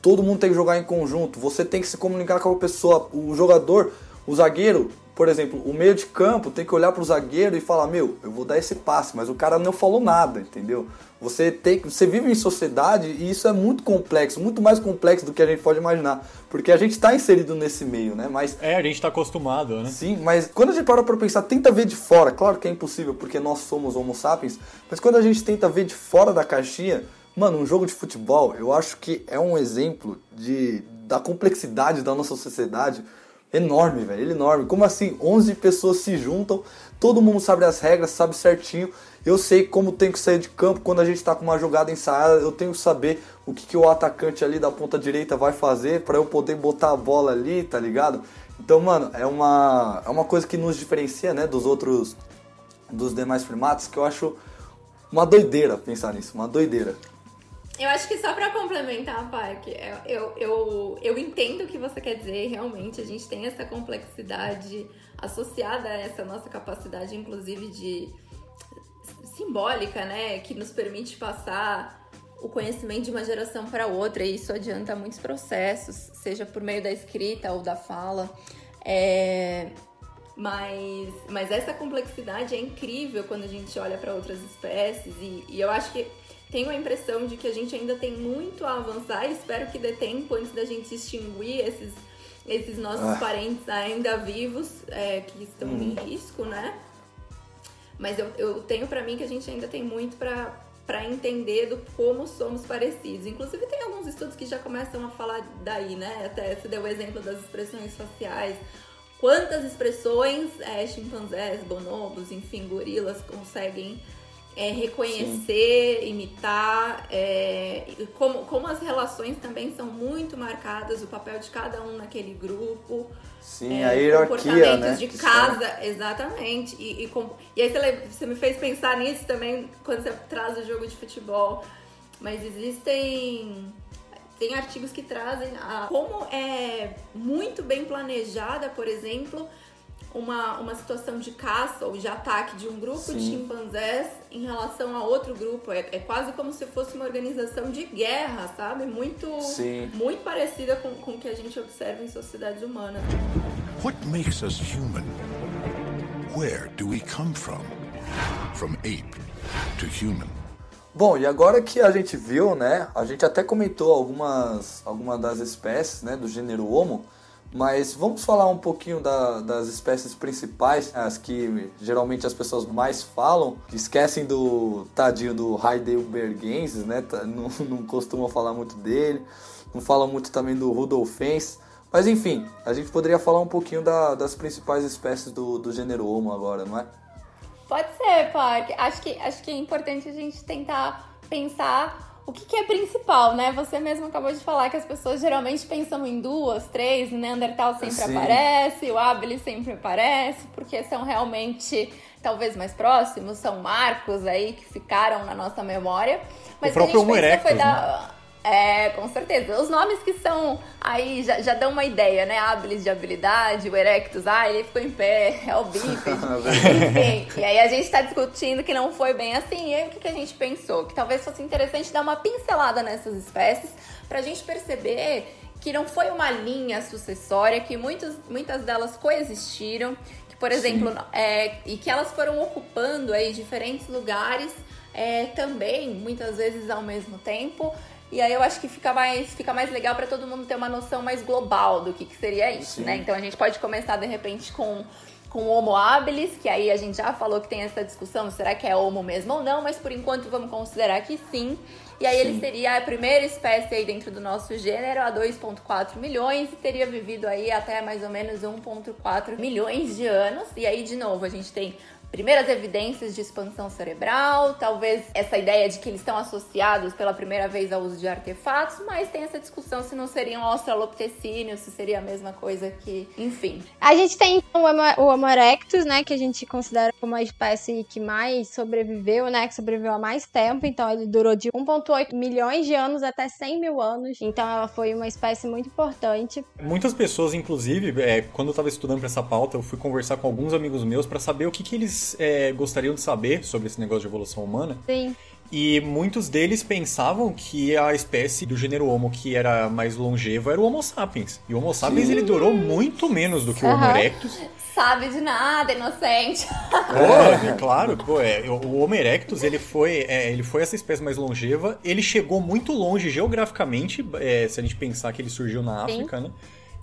Todo mundo tem que jogar em conjunto, você tem que se comunicar com a pessoa, o jogador, o zagueiro, por exemplo, o meio de campo tem que olhar pro zagueiro e falar: "Meu, eu vou dar esse passe", mas o cara não falou nada, entendeu? Você tem, você vive em sociedade e isso é muito complexo, muito mais complexo do que a gente pode imaginar, porque a gente está inserido nesse meio, né? Mas É, a gente tá acostumado, né? Sim, mas quando a gente para pra pensar, tenta ver de fora, claro que é impossível porque nós somos homo sapiens, mas quando a gente tenta ver de fora da caixinha, mano, um jogo de futebol, eu acho que é um exemplo de da complexidade da nossa sociedade enorme, velho, enorme. Como assim, 11 pessoas se juntam, todo mundo sabe as regras, sabe certinho. Eu sei como tem que sair de campo quando a gente tá com uma jogada ensaiada, eu tenho que saber o que, que o atacante ali da ponta direita vai fazer para eu poder botar a bola ali, tá ligado? Então, mano, é uma, é uma coisa que nos diferencia, né, dos outros, dos demais primatas, que eu acho uma doideira pensar nisso, uma doideira. Eu acho que só pra complementar, Park, eu, eu, eu, eu entendo o que você quer dizer, realmente a gente tem essa complexidade associada a essa nossa capacidade, inclusive, de simbólica, né? Que nos permite passar o conhecimento de uma geração para outra, e isso adianta muitos processos, seja por meio da escrita ou da fala. É, Mas, mas essa complexidade é incrível quando a gente olha para outras espécies, e, e eu acho que tenho a impressão de que a gente ainda tem muito a avançar e espero que dê tempo antes da gente extinguir esses, esses nossos Ah. parentes ainda vivos é, que estão em Uhum. risco, né? Mas eu, eu tenho pra mim que a gente ainda tem muito pra para entender do como somos parecidos. Inclusive tem alguns estudos que já começam a falar daí, né? Até você deu o exemplo das expressões faciais. Quantas expressões é, chimpanzés, bonobos, enfim, gorilas conseguem é, reconhecer, Sim. imitar, é, como, como as relações também são muito marcadas, o papel de cada um naquele grupo. Sim, é, a hierarquia, comportamentos né? de casa, exatamente. E, e, e aí você, você me fez pensar nisso também quando você traz o jogo de futebol. Mas existem tem artigos que trazem a, como é muito bem planejada, por exemplo, uma, uma situação de caça ou de ataque de um grupo Sim. de chimpanzés em relação a outro grupo. É, é, quase como se fosse uma organização de guerra, sabe? Muito, muito parecida com, com o que a gente observa em sociedades humanas. What makes us human? Where do we come from? From ape to human. Bom, e agora que a gente viu, né, a gente até comentou algumas, algumas das espécies, né, do gênero Homo, mas vamos falar um pouquinho da, das espécies principais, as que geralmente as pessoas mais falam, que esquecem do tadinho do Heidelbergensis, né? Tá, não, não costumam falar muito dele, não falam muito também do Rudolfens. Mas enfim, a gente poderia falar um pouquinho da, das principais espécies do, do gênero Homo agora, não é? Pode ser, Park. Acho que, acho que é importante a gente tentar pensar o que, que, é principal, né? Você mesmo acabou de falar que as pessoas geralmente pensam em duas, três, o Neandertal sempre Sim. aparece, o Habilis sempre aparece, porque são realmente talvez mais próximos, são marcos aí que ficaram na nossa memória. Mas o próprio Homo erectus, foi da... né? É, com certeza. Os nomes que são aí já, já dão uma ideia, né? Habilis de habilidade, o Erectus, ah, ele ficou em pé, é o bípede. Enfim, e aí a gente está discutindo que não foi bem assim. E aí o que, que a gente pensou? Que talvez fosse interessante dar uma pincelada nessas espécies para a gente perceber que não foi uma linha sucessória, que muitas, muitas delas coexistiram, que, por exemplo, é, e que elas foram ocupando aí diferentes lugares é, também, muitas vezes ao mesmo tempo. E aí eu acho que fica mais, fica mais legal para todo mundo ter uma noção mais global do que, que seria isso, Sim. né? Então a gente pode começar de repente com com Homo habilis, que aí a gente já falou que tem essa discussão, será que é Homo mesmo ou não, mas por enquanto vamos considerar que sim. E aí sim. ele seria a primeira espécie aí dentro do nosso gênero há 2.4 milhões e teria vivido aí até mais ou menos 1.4 milhões de anos. E aí de novo, a gente tem primeiras evidências de expansão cerebral, talvez essa ideia de que eles estão associados pela primeira vez ao uso de artefatos, mas tem essa discussão se não seriam australopitecíneos, se seria a mesma coisa que, enfim. A gente tem então, o Homo erectus, né, que a gente considera como a espécie que mais sobreviveu, né, que sobreviveu há mais tempo, então ele durou de 1.8 milhões de anos até 100 mil anos, então ela foi uma espécie muito importante. Muitas pessoas, inclusive, é, quando eu estava estudando para essa pauta, eu fui conversar com alguns amigos meus para saber o que, que eles é, gostariam de saber sobre esse negócio de evolução humana. Sim. E muitos deles pensavam que a espécie do gênero Homo que era mais longeva era o Homo sapiens. E o Homo sapiens Sim. ele durou muito menos do que o Homo erectus. Sabe de nada, inocente. Pô, é, claro, pô, é, o Homo erectus ele foi, é, ele foi essa espécie mais longeva. Ele chegou muito longe geograficamente, é, se a gente pensar que ele surgiu na África, sim. né?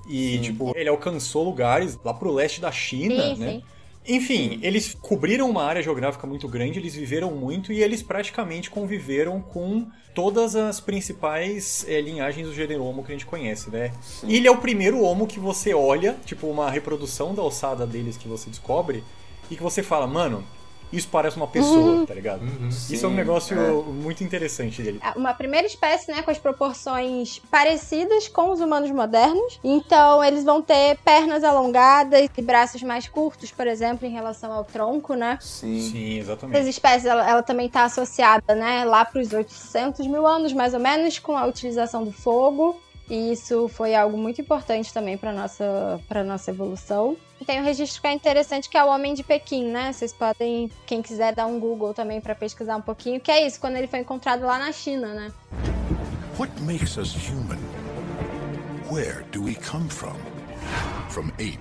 E, sim. tipo, ele alcançou lugares lá pro leste da China, sim, né? Sim. Enfim, eles cobriram uma área geográfica muito grande, eles viveram muito e eles praticamente conviveram com todas as principais é, linhagens do gênero Homo que a gente conhece, né? Sim. Ele é o primeiro Homo que você olha, tipo uma reprodução da alçada deles que você descobre e que você fala, mano, isso parece uma pessoa, uhum. tá ligado? Uhum, isso é um negócio é. muito interessante dele. Uma primeira espécie, né, com as proporções parecidas com os humanos modernos. Então, eles vão ter pernas alongadas e braços mais curtos, por exemplo, em relação ao tronco, né? Sim, Sim exatamente. Essa espécie, ela, ela também está associada, né, lá para os 800 mil anos, mais ou menos, com a utilização do fogo. E isso foi algo muito importante também para nossa para nossa evolução. Tem um registro que é interessante que é o Homem de Pequim, né? Vocês podem, quem quiser dar um Google também para pesquisar um pouquinho, que é isso, quando ele foi encontrado lá na China, né? What makes us human? Where do we come from? From ape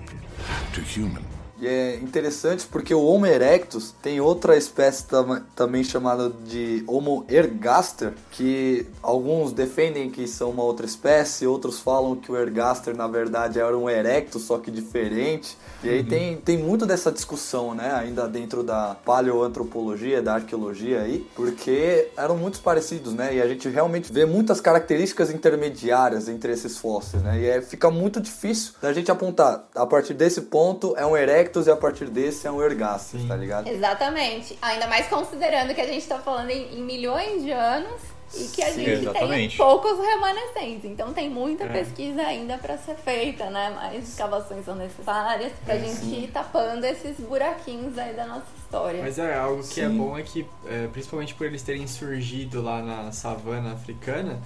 to human. E é interessante porque o Homo erectus tem outra espécie tam também chamada de Homo ergaster, que alguns defendem que são uma outra espécie, outros falam que o ergaster na verdade era um erectus, só que diferente. E aí uhum. tem, tem muito dessa discussão, né, ainda dentro da paleoantropologia, da arqueologia aí, porque eram muito parecidos, né? E a gente realmente vê muitas características intermediárias entre esses fósseis, né? E é, fica muito difícil da gente apontar, a partir desse ponto é um erectus erectus e a partir desse é um ergáceos, tá ligado? Exatamente. Ainda mais considerando que a gente tá falando em, em milhões de anos e que a Sim, gente exatamente. tem poucos remanescentes. Então tem muita É. pesquisa ainda para ser feita, né? Mais escavações são necessárias pra É, gente ir tapando esses buraquinhos aí da nossa história. Mas é, algo que é Sim. bom é que, é, principalmente por eles terem surgido lá na savana africana,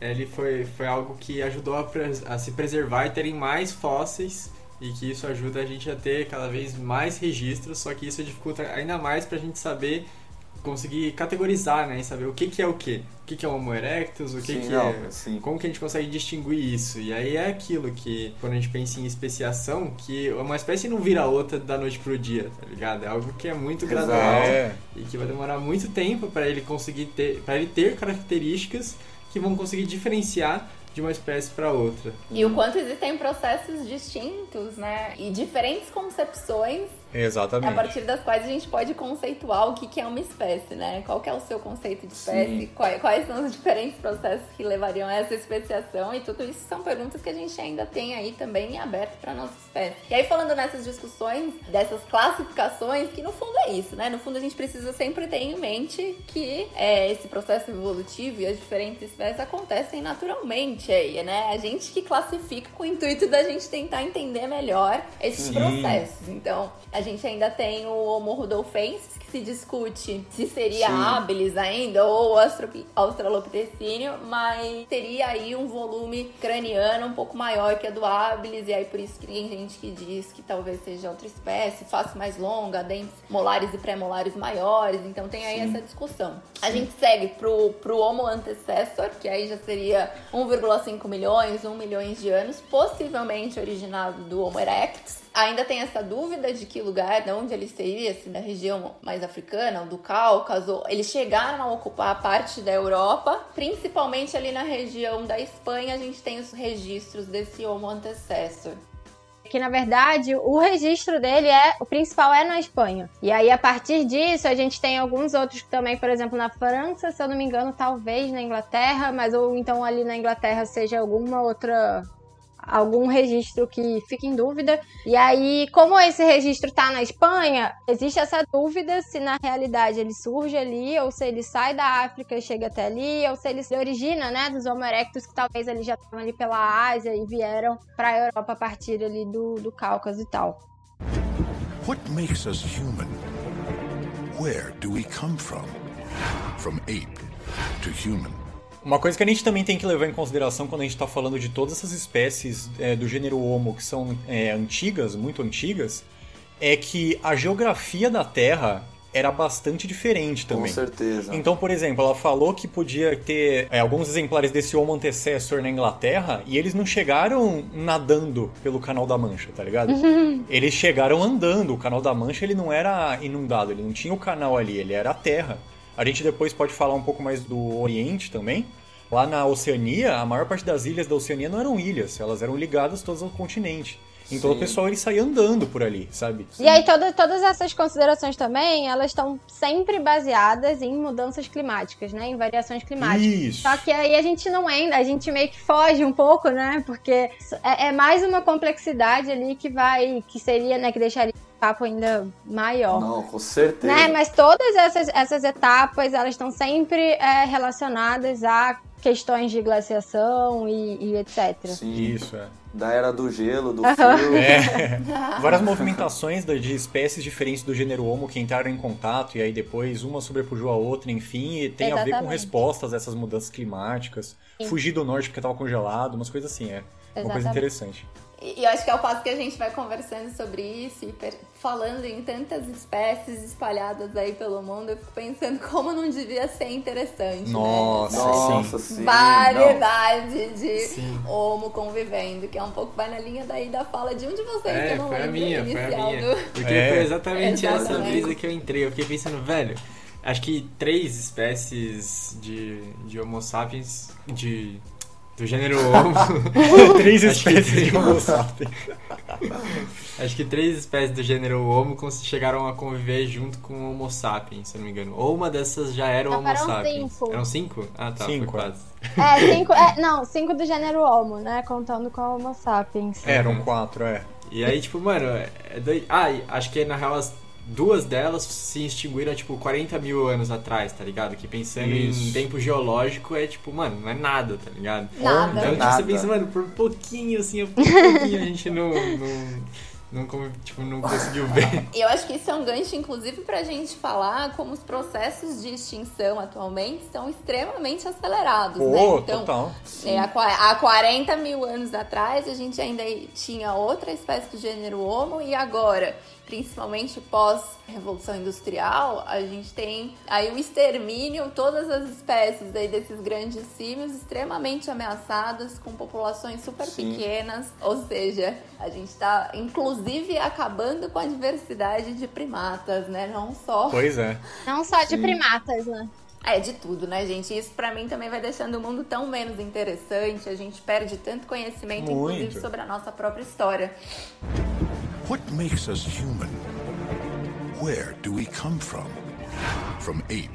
ele foi, foi algo que ajudou a, pres- a se preservar e terem mais fósseis e que isso ajuda a gente a ter cada vez mais registros, só que isso dificulta ainda mais pra gente saber conseguir categorizar, né, e saber o que que é o que, o que que é o Homo erectus, o que Sim, que não, é, sim. como que a gente consegue distinguir isso? E aí é aquilo que, quando a gente pensa em especiação, que uma espécie não vira outra da noite pro dia, tá ligado? É algo que é muito gradual É. e que vai demorar muito tempo para ele conseguir ter, para ele ter características que vão conseguir diferenciar de uma espécie para outra. E o quanto existem processos distintos, né? E diferentes concepções a Exatamente. partir das quais a gente pode conceituar o que, que é uma espécie, né? Qual é o seu conceito de espécie? Quais, quais são os diferentes processos que levariam a essa especiação? E tudo isso são perguntas que a gente ainda tem aí também aberto para nossa espécie. E aí falando nessas discussões, dessas classificações, que no fundo é isso, né? No fundo a gente precisa sempre ter em mente que é, esse processo evolutivo e as diferentes espécies acontecem naturalmente aí, né? A gente que classifica com o intuito da gente tentar entender melhor esses Sim. processos. Então, a gente ainda tem o Homo rudolfensis, que se discute se seria Sim. habilis ainda ou australopithecíneo, mas teria aí um volume craniano um pouco maior que a do habilis, e aí por isso que tem gente que diz que talvez seja outra espécie, face mais longa, dentes molares e pré-molares maiores, então tem aí essa discussão. A gente segue pro, pro Homo antecessor, que aí já seria 1,5 milhões, 1 milhões de anos, possivelmente originado do Homo erectus. Ainda tem essa dúvida de que lugar, de onde ele seria, se da região mais africana ou do Cáucaso. Eles chegaram a ocupar parte da Europa, principalmente ali na região da Espanha, a gente tem os registros desse Homo antecessor. que na verdade o registro dele é o principal é na Espanha. E aí a partir disso a gente tem alguns outros também, por exemplo, na França, se eu não me engano, talvez na Inglaterra, mas ou então ali na Inglaterra seja alguma outra algum registro que fica em dúvida. E aí, como esse registro tá na Espanha, existe essa dúvida se na realidade ele surge ali, ou se ele sai da África e chega até ali, ou se ele se origina, né, dos Homo erectus que talvez eles já estavam ali pela Ásia e vieram para a Europa a partir ali do, do Cáucaso e tal. What makes us human? Where do we come from? From ape to human. Uma coisa que a gente também tem que levar em consideração quando a gente está falando de todas essas espécies é, do gênero Homo que são é, antigas, muito antigas, é que a geografia da Terra era bastante diferente Com também. certeza. Então, por exemplo, ela falou que podia ter é, alguns exemplares desse Homo antecessor na Inglaterra e eles não chegaram nadando pelo Canal da Mancha, tá ligado? Eles chegaram andando. O Canal da Mancha ele não era inundado, ele não tinha o canal ali, ele era a terra. A gente depois pode falar um pouco mais do Oriente também. Lá na Oceania, a maior parte das ilhas da Oceania não eram ilhas, elas eram ligadas todas ao continente. Então Sim. o pessoal ele saía andando por ali, sabe? E aí toda, todas essas considerações também, elas estão sempre baseadas em mudanças climáticas, né, em variações climáticas. Isso. Só que aí a gente não entra, a gente meio que foge um pouco, né? Porque é, é mais uma complexidade ali que vai, que seria, né, que deixaria papo ainda maior. Não, com certeza. Né? Mas todas essas, essas etapas, elas estão sempre é, relacionadas a questões de glaciação e, e etc. Sim. Isso, é. Da era do gelo, do frio. É. Várias movimentações de espécies diferentes do gênero Homo que entraram em contato e aí depois uma sobrepujou a outra, enfim, e tem a ver com Exatamente. respostas a essas mudanças climáticas. Fugir do norte porque tava congelado, umas coisas assim, é. Uma coisa Exatamente. interessante. E eu acho que é o passo que a gente vai conversando sobre isso e falando em tantas espécies espalhadas aí pelo mundo, eu fico pensando como não devia ser interessante, Nossa, né? Nossa, sim. não. Variedade de Sim. homo convivendo, que é um pouco vai na linha daí da fala de um de vocês, que É, eu não foi a lembro minha, foi a inicial minha. do... Porque É. foi exatamente essa Exatamente. brisa que eu entrei. Eu fiquei pensando, velho, acho que três espécies de, de Homo sapiens, de, do gênero Homo. Três Acho que espécies de Homo sapiens. acho que três espécies do gênero Homo chegaram a conviver junto com o Homo sapiens, se eu não me engano. Ou uma dessas já era o Não, Homo eram sapiens. cinco. Eram cinco? Ah, tá, Cinco, foi é. quase. É, cinco, é, não, cinco do gênero Homo, né? Contando com o Homo sapiens. Eram quatro, é. E aí, tipo, mano, é doido. Ah, acho que na real as duas delas se extinguiram, tipo, 40 mil anos atrás, tá ligado? Que pensando Isso. em tempo geológico é, tipo, mano, não é nada, tá ligado? Nada. Então, tipo, Nada. você pensa, mano, por pouquinho, assim, por pouquinho a gente não, não, não, tipo, não conseguiu ver. Eu acho que isso é um gancho, inclusive, pra gente falar como os processos de extinção atualmente estão extremamente acelerados, né? Pô, Então, total. é, há 40 mil anos atrás, a gente ainda tinha outra espécie do gênero Homo, e agora, principalmente pós-revolução industrial, a gente tem aí o extermínio, todas as espécies aí desses grandes símios extremamente ameaçadas, com populações super Sim. pequenas, ou seja, a gente está inclusive acabando com a diversidade de primatas, né? Não só Pois é. Não só de Sim. primatas, né? É de tudo, né, gente? Isso pra mim também vai deixando o mundo tão menos interessante. A gente perde tanto conhecimento, Muito. inclusive, sobre a nossa própria história. What makes us human? Where do we come from? From ape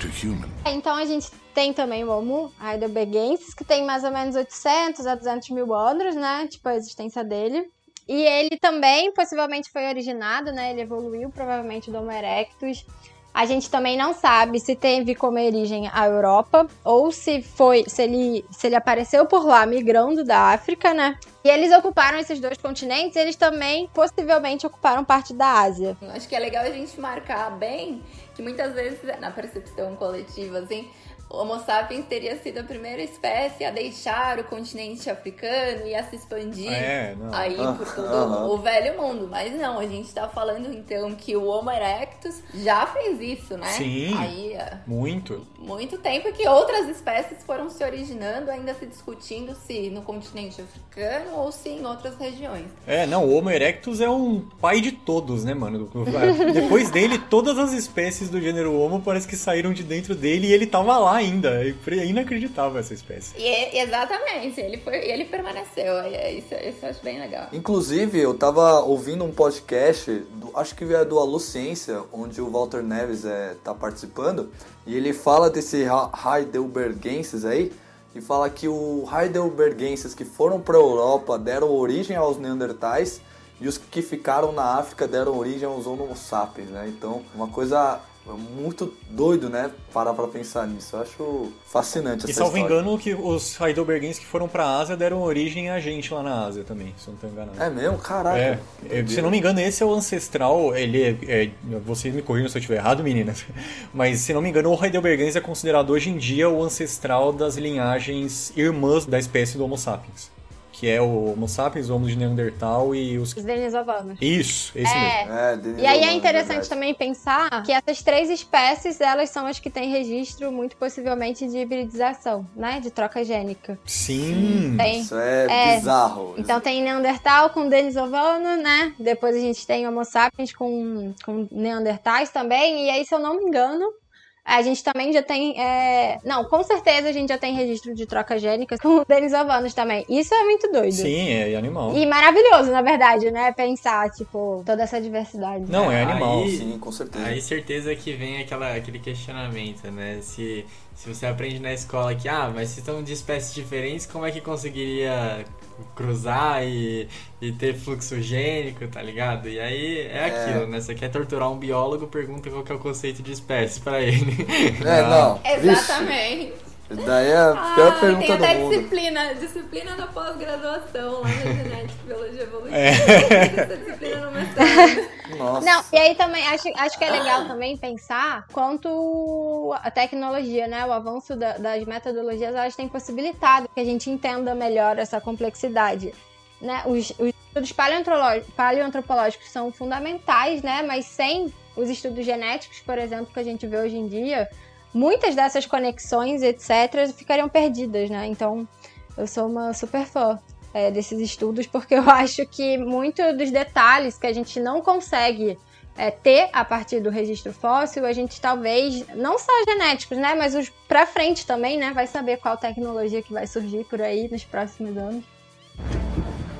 to human. Então a gente tem também o Homo heidelbergensis, que tem mais ou menos 800 a 200 mil anos, né? Tipo, a existência dele. E ele também possivelmente foi originado, né? Ele evoluiu provavelmente do Homo erectus. A gente também não sabe se teve como origem a Europa ou se foi, se ele, se ele apareceu por lá migrando da África, né? E eles ocuparam esses dois continentes, eles também possivelmente ocuparam parte da Ásia. Acho que é legal a gente marcar bem que muitas vezes, na percepção coletiva, assim, Homo sapiens teria sido a primeira espécie a deixar o continente africano e a se expandir É, não. aí Ah, por todo aham. o velho mundo. Mas não, a gente tá falando então que o Homo erectus já fez isso, né? Sim. Aí, é, Muito. muito tempo que outras espécies foram se originando, ainda se discutindo se no continente africano ou se em outras regiões. É, não, o Homo erectus é um pai de todos, né, mano? Depois dele, todas as espécies do gênero Homo parece que saíram de dentro dele e ele tava lá ainda. É inacreditável essa espécie. E é- exatamente, ele foi, ele permaneceu. É isso, isso eu acho bem legal. Inclusive, eu tava ouvindo um podcast, do- acho que é do Alô Ciência, onde o Walter Neves é, tá participando, e ele fala desse Heidelbergensis aí, e fala que o Heidelbergensis que foram pra Europa deram origem aos Neandertais, e os que ficaram na África deram origem aos Homo sapiens, né? Então, uma coisa muito doido, né? Parar pra pensar nisso. Eu acho fascinante E essa salvo história. engano, que os Heidelbergenses que foram pra Ásia deram origem a gente lá na Ásia também, se eu não tô enganado. É mesmo? Caraca. É, é, se não me engano, esse é o ancestral. Ele é, é- vocês me corrijam se eu estiver errado, meninas. Mas se não me engano, o Heidelbergensis é considerado hoje em dia o ancestral das linhagens irmãs da espécie do Homo sapiens. Que é o Homo sapiens, o Homo de Neandertal e os. Os denisovanos. Isso, esse mesmo. É. É, Denis E aí é interessante verdade. também pensar que essas três espécies, elas são as que têm registro, muito possivelmente, de hibridização, né? De troca gênica. Sim. Tem. Isso é, É. bizarro. Então tem Neandertal com Denisovano, né? Depois a gente tem Homo sapiens com, com Neandertais também. E aí, se eu não me engano, a gente também já tem. é, Não, com certeza a gente já tem registro de troca gênica com Denisovanos também. Isso é muito doido. Sim, é animal. E maravilhoso, na verdade, né? Pensar, tipo, toda essa diversidade. Não, é animal. Aí- Sim, com certeza. Aí certeza que vem aquela, aquele questionamento, né? Se, se você aprende na escola que, ah, mas se estão de espécies diferentes, como é que conseguiria cruzar e, e ter fluxo gênico, tá ligado? E aí é aquilo, né? Você quer torturar um biólogo, pergunta qual que é o conceito de espécie pra ele. É, não. Exatamente. Daí é a pior Ah, pergunta tem do até mundo. disciplina, disciplina na pós-graduação lá na genética e biologia evolutiva. É. Essa disciplina no mestrado. Nossa. Não, e aí também acho, acho que é legal também pensar quanto a tecnologia, né? O avanço da- das metodologias, elas têm possibilitado que a gente entenda melhor essa complexidade. Né? Os, os estudos paleoantropoló- paleoantropológicos são fundamentais, né? Mas sem os estudos genéticos, por exemplo, que a gente vê hoje em dia, muitas dessas conexões, etc., ficariam perdidas, né? Então, eu sou uma super fã é, desses estudos, porque eu acho que muito dos detalhes que a gente não consegue é, ter a partir do registro fóssil, a gente talvez, não só genéticos, né, mas os pra frente também, né, vai saber qual tecnologia que vai surgir por aí nos próximos anos.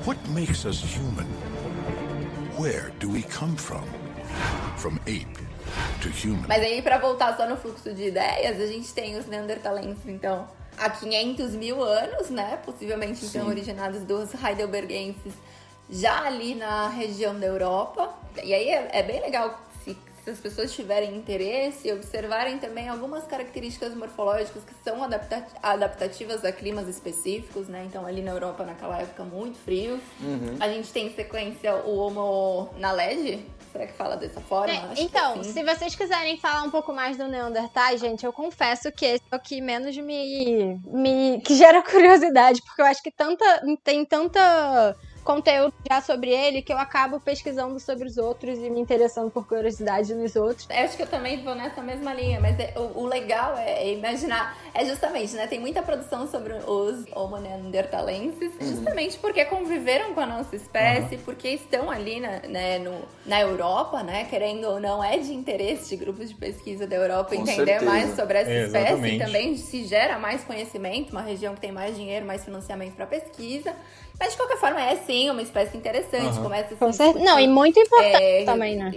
What makes us human? Where do we come from? From ape. Mas aí, pra voltar só no fluxo de ideias, a gente tem os neandertalenses, então, há 500 mil anos, né? Possivelmente, então, Sim. originados dos heidelbergenses já ali na região da Europa. E aí é, é bem legal se, as pessoas tiverem interesse e observarem também algumas características morfológicas que são adapta adaptativas a climas específicos, né? Então ali na Europa naquela época muito frio. Uhum. A gente tem em sequência o Homo naledi, Será que fala dessa forma? É, então, se vocês quiserem falar um pouco mais do Neandertal, gente, eu confesso que esse é o que menos me, me. que gera curiosidade, porque eu acho que tanta. tem tanta conteúdo já sobre ele que eu acabo pesquisando sobre os outros e me interessando por curiosidade nos outros. Eu acho que eu também vou nessa mesma linha, mas é, o, o, legal é, é, imaginar, é justamente, né, tem muita produção sobre os Homo neanderthalenses, uhum. justamente porque conviveram com a nossa espécie, uhum. porque estão ali na, né, no, na Europa, né, querendo ou não, é de interesse de grupos de pesquisa da Europa com entender certeza. mais sobre essa é, espécie e também se gera mais conhecimento, uma região que tem mais dinheiro, mais financiamento para pesquisa. Mas de qualquer forma, é sim uma espécie interessante. Uhum. Começa a se Não, e muito importante é, também, né?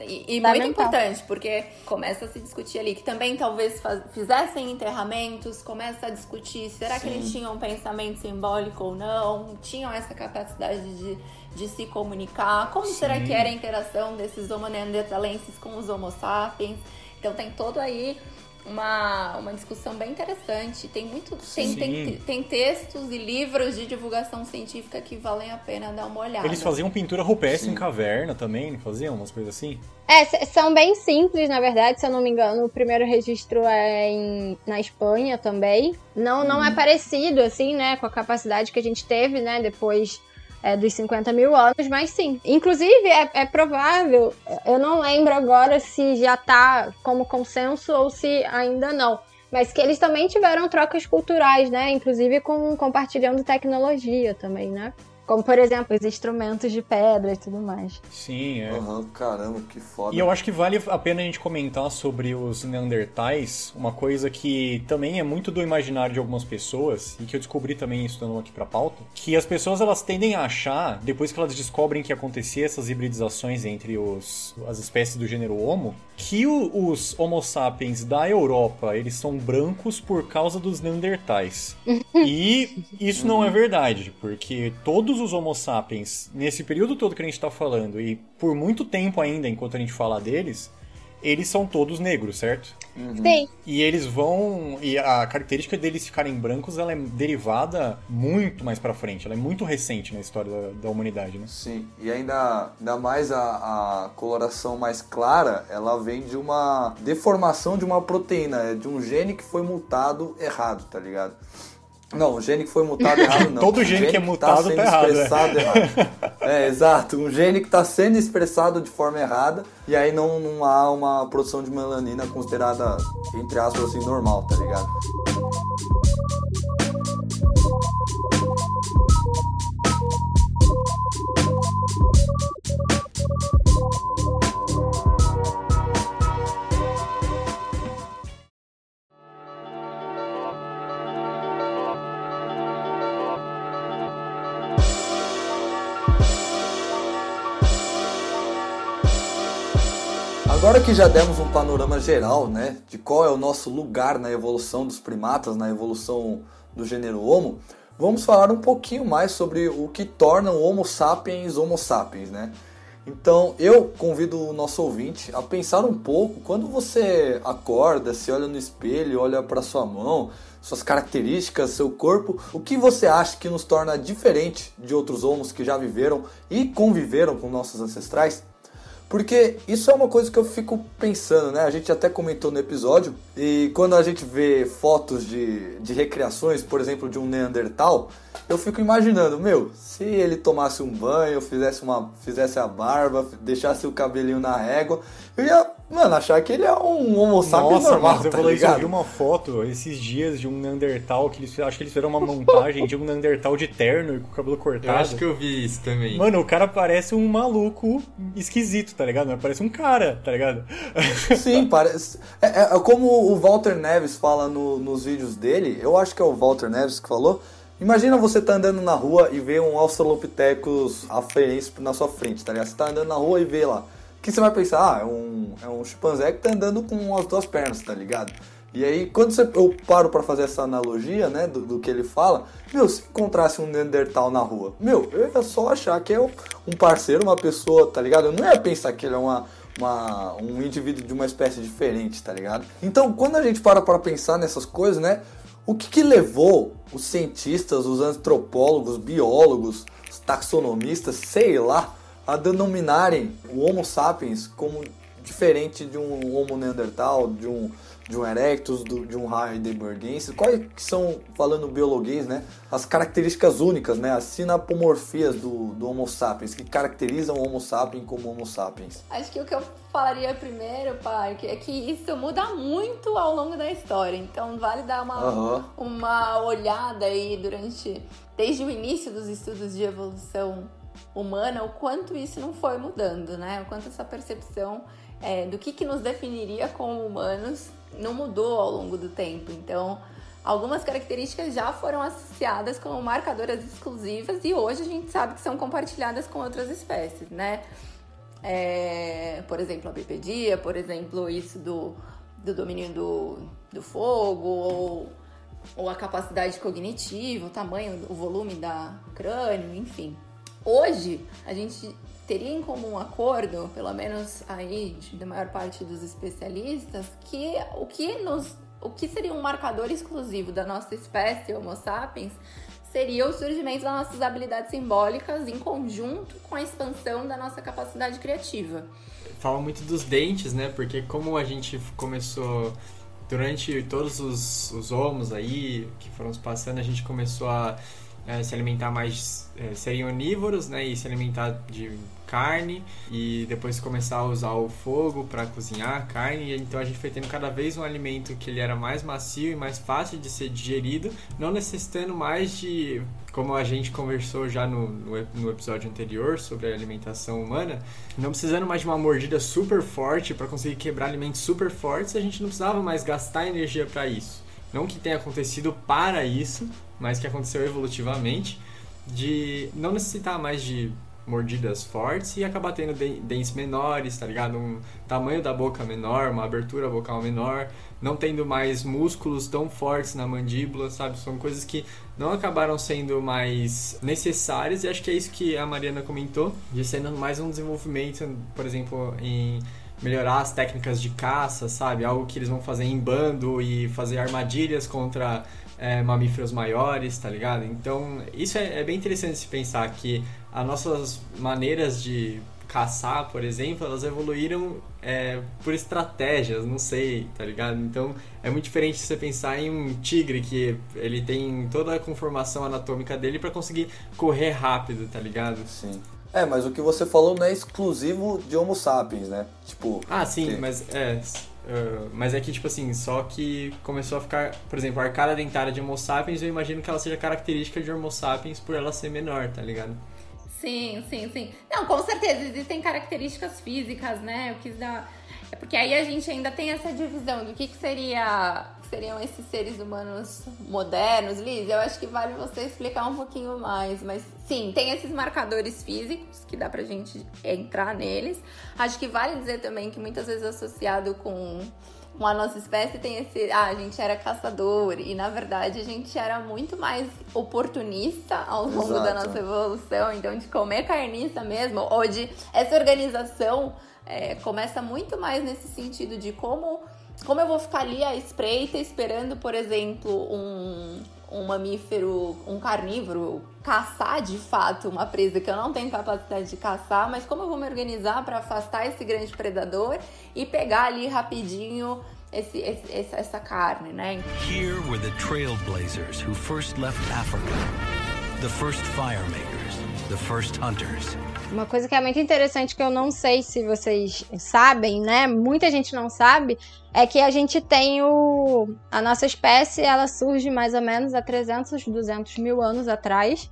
E, e muito importante, porque começa a se discutir ali que também talvez faz, fizessem enterramentos, começa a discutir será sim. que eles tinham um pensamento simbólico ou não, tinham essa capacidade de, de se comunicar, como sim. será que era a interação desses homo neanderthalenses com os homo sapiens. Então tem todo aí uma, uma discussão bem interessante. Tem muito. Tem, tem, tem, textos e livros de divulgação científica que valem a pena dar uma olhada. Eles faziam pintura rupestre Sim. em caverna também, faziam umas coisas assim? É, são bem simples, na verdade, se eu não me engano. O primeiro registro é em, na Espanha também. Não, não é uhum. parecido, assim, né, com a capacidade que a gente teve, né, depois é, dos 50 mil anos, mas sim. Inclusive, é, é, provável, eu não lembro agora se já tá como consenso ou se ainda não. Mas que eles também tiveram trocas culturais, né? Inclusive com compartilhando tecnologia também, né? Como, por exemplo, os instrumentos de pedra e tudo mais. Sim, é. Uhum, caramba, que foda. E eu acho que vale a pena a gente comentar sobre os Neandertais, uma coisa que também é muito do imaginário de algumas pessoas, e que eu descobri também estudando aqui pra pauta, que as pessoas elas tendem a achar, depois que elas descobrem que acontecia essas hibridizações entre os, as espécies do gênero Homo, que o, os Homo sapiens da Europa, eles são brancos por causa dos Neandertais. e isso não é verdade, porque todos os Homo sapiens, nesse período todo que a gente está falando, e por muito tempo ainda, enquanto a gente falar deles, eles são todos negros, certo? Uhum. Sim. E eles vão. E a característica deles ficarem brancos ela é derivada muito mais pra frente. Ela é muito recente na história da, da humanidade, né? Sim. E ainda, ainda mais a, a coloração mais clara, ela vem de uma deformação de uma proteína, de um gene que foi mutado errado, tá ligado? Não, o gene que foi mutado errado não. Todo gene, gene que é mutado que tá, tá expressado errado. errado. É, exato. Um gene que está sendo expressado de forma errada e aí não, não há uma produção de melanina considerada, entre aspas, assim, normal, tá ligado? Agora que já demos um panorama geral, né, de qual é o nosso lugar na evolução dos primatas, na evolução do gênero Homo, vamos falar um pouquinho mais sobre o que torna o Homo sapiens Homo sapiens, né? Então eu convido o nosso ouvinte a pensar um pouco quando você acorda, se olha no espelho, olha para sua mão, suas características, seu corpo, o que você acha que nos torna diferente de outros homos que já viveram e conviveram com nossos ancestrais? Porque isso é uma coisa que eu fico pensando, né? A gente até comentou no episódio, e quando a gente vê fotos de, de recriações, por exemplo, de um Neandertal, eu fico imaginando, meu, se ele tomasse um banho, fizesse, uma, fizesse a barba, deixasse o cabelinho na régua, eu ia, mano, achar que ele é um homo sapiens normal, mas eu, tá falei, ligado? eu vi uma foto esses dias de um Neandertal, que eles, acho que eles fizeram uma montagem de um Neandertal de terno e com o cabelo cortado. Eu acho que eu vi isso também. Mano, o cara parece um maluco esquisito, tá ligado? Parece um cara, tá ligado? Sim, parece. É, é, é como o Walter Neves fala no, nos vídeos dele, eu acho que é o Walter Neves que falou, Imagina você tá andando na rua e vê um Australopithecus aferense na sua frente, tá ligado? Você tá andando na rua e vê lá. O que você vai pensar? Ah, é um, é um chimpanzé que tá andando com as duas pernas, tá ligado? E aí, quando você, eu paro para fazer essa analogia, né, do, do, que ele fala, meu, se encontrasse um Neandertal na rua, meu, eu ia só achar que é um parceiro, uma pessoa, tá ligado? Eu não ia pensar que ele é uma, uma, um indivíduo de uma espécie diferente, tá ligado? Então, quando a gente para para pensar nessas coisas, né, o que, que levou os cientistas, os antropólogos, biólogos, os taxonomistas, sei lá, a denominarem o Homo sapiens como diferente de um Homo neandertal, de um de um Erectus, do, de um Heidelbergensis, quais são, falando biologuês, né, as características únicas, né, as sinapomorfias do, do Homo sapiens, que caracterizam o Homo sapiens como Homo sapiens? Acho que o que eu falaria primeiro, Parque, é que isso muda muito ao longo da história, então vale dar uma, uhum. uma olhada aí durante, desde o início dos estudos de evolução humana, o quanto isso não foi mudando, né, o quanto essa percepção é, do que, que nos definiria como humanos não mudou ao longo do tempo. Então, algumas características já foram associadas como marcadoras exclusivas e hoje a gente sabe que são compartilhadas com outras espécies, né? É, por exemplo, a bipedia, por exemplo, isso do, do domínio do, do fogo, ou, ou a capacidade cognitiva, o tamanho, o volume da crânio, enfim. Hoje, a gente teria em comum acordo, pelo menos aí da maior parte dos especialistas, que o que nos o que seria um marcador exclusivo da nossa espécie Homo sapiens seria o surgimento das nossas habilidades simbólicas em conjunto com a expansão da nossa capacidade criativa. Fala muito dos dentes, né? Porque como a gente começou durante todos os, os homos aí que foram passando, a gente começou a é, se alimentar mais, é, serem onívoros, né, e se alimentar de carne e depois começar a usar o fogo para cozinhar a carne. Então a gente foi tendo cada vez um alimento que ele era mais macio e mais fácil de ser digerido, não necessitando mais de, como a gente conversou já no, no, no episódio anterior sobre a alimentação humana, não precisando mais de uma mordida super forte para conseguir quebrar alimentos super fortes, a gente não precisava mais gastar energia para isso. Não que tenha acontecido para isso, mas que aconteceu evolutivamente, de não necessitar mais de mordidas fortes e acabar tendo dentes menores, tá ligado? Um tamanho da boca menor, uma abertura vocal menor, não tendo mais músculos tão fortes na mandíbula, sabe? São coisas que não acabaram sendo mais necessárias e acho que é isso que a Mariana comentou, de sendo mais um desenvolvimento, por exemplo, em melhorar as técnicas de caça, sabe? Algo que eles vão fazer em bando e fazer armadilhas contra é, mamíferos maiores, tá ligado? Então, isso é, é bem interessante se pensar que as nossas maneiras de caçar, por exemplo, elas evoluíram é, por estratégias, não sei, tá ligado? Então é muito diferente você pensar em um tigre que ele tem toda a conformação anatômica dele para conseguir correr rápido, tá ligado? Sim. É, mas o que você falou não é exclusivo de Homo sapiens, né? Tipo. Ah, sim, que... mas é. Uh, mas é que, tipo assim, só que começou a ficar, por exemplo, a arcada dentária de Homo sapiens, eu imagino que ela seja característica de Homo sapiens por ela ser menor, tá ligado? Sim, sim, sim. Não, com certeza, existem características físicas, né? Eu quis dar. É porque aí a gente ainda tem essa divisão do que, que seria seriam esses seres humanos modernos, Liz? Eu acho que vale você explicar um pouquinho mais. Mas sim, tem esses marcadores físicos que dá pra gente entrar neles. Acho que vale dizer também que muitas vezes associado com com a nossa espécie tem esse. Ah, a gente era caçador. E na verdade a gente era muito mais oportunista ao longo Exato. da nossa evolução. Então, de comer carniça mesmo, ou de. Essa organização é, começa muito mais nesse sentido de como como eu vou ficar ali à espreita esperando, por exemplo, um, um mamífero, um carnívoro caçar de fato uma presa que eu não tenho capacidade de caçar, mas como eu vou me organizar para afastar esse grande predador e pegar ali rapidinho esse, esse, essa carne, né? Here were the trailblazers who first left Africa, the first firemakers, the first hunters. Uma coisa que é muito interessante que eu não sei se vocês sabem, né? Muita gente não sabe, é que a gente tem o a nossa espécie, ela surge mais ou menos há 300, 200 mil anos atrás.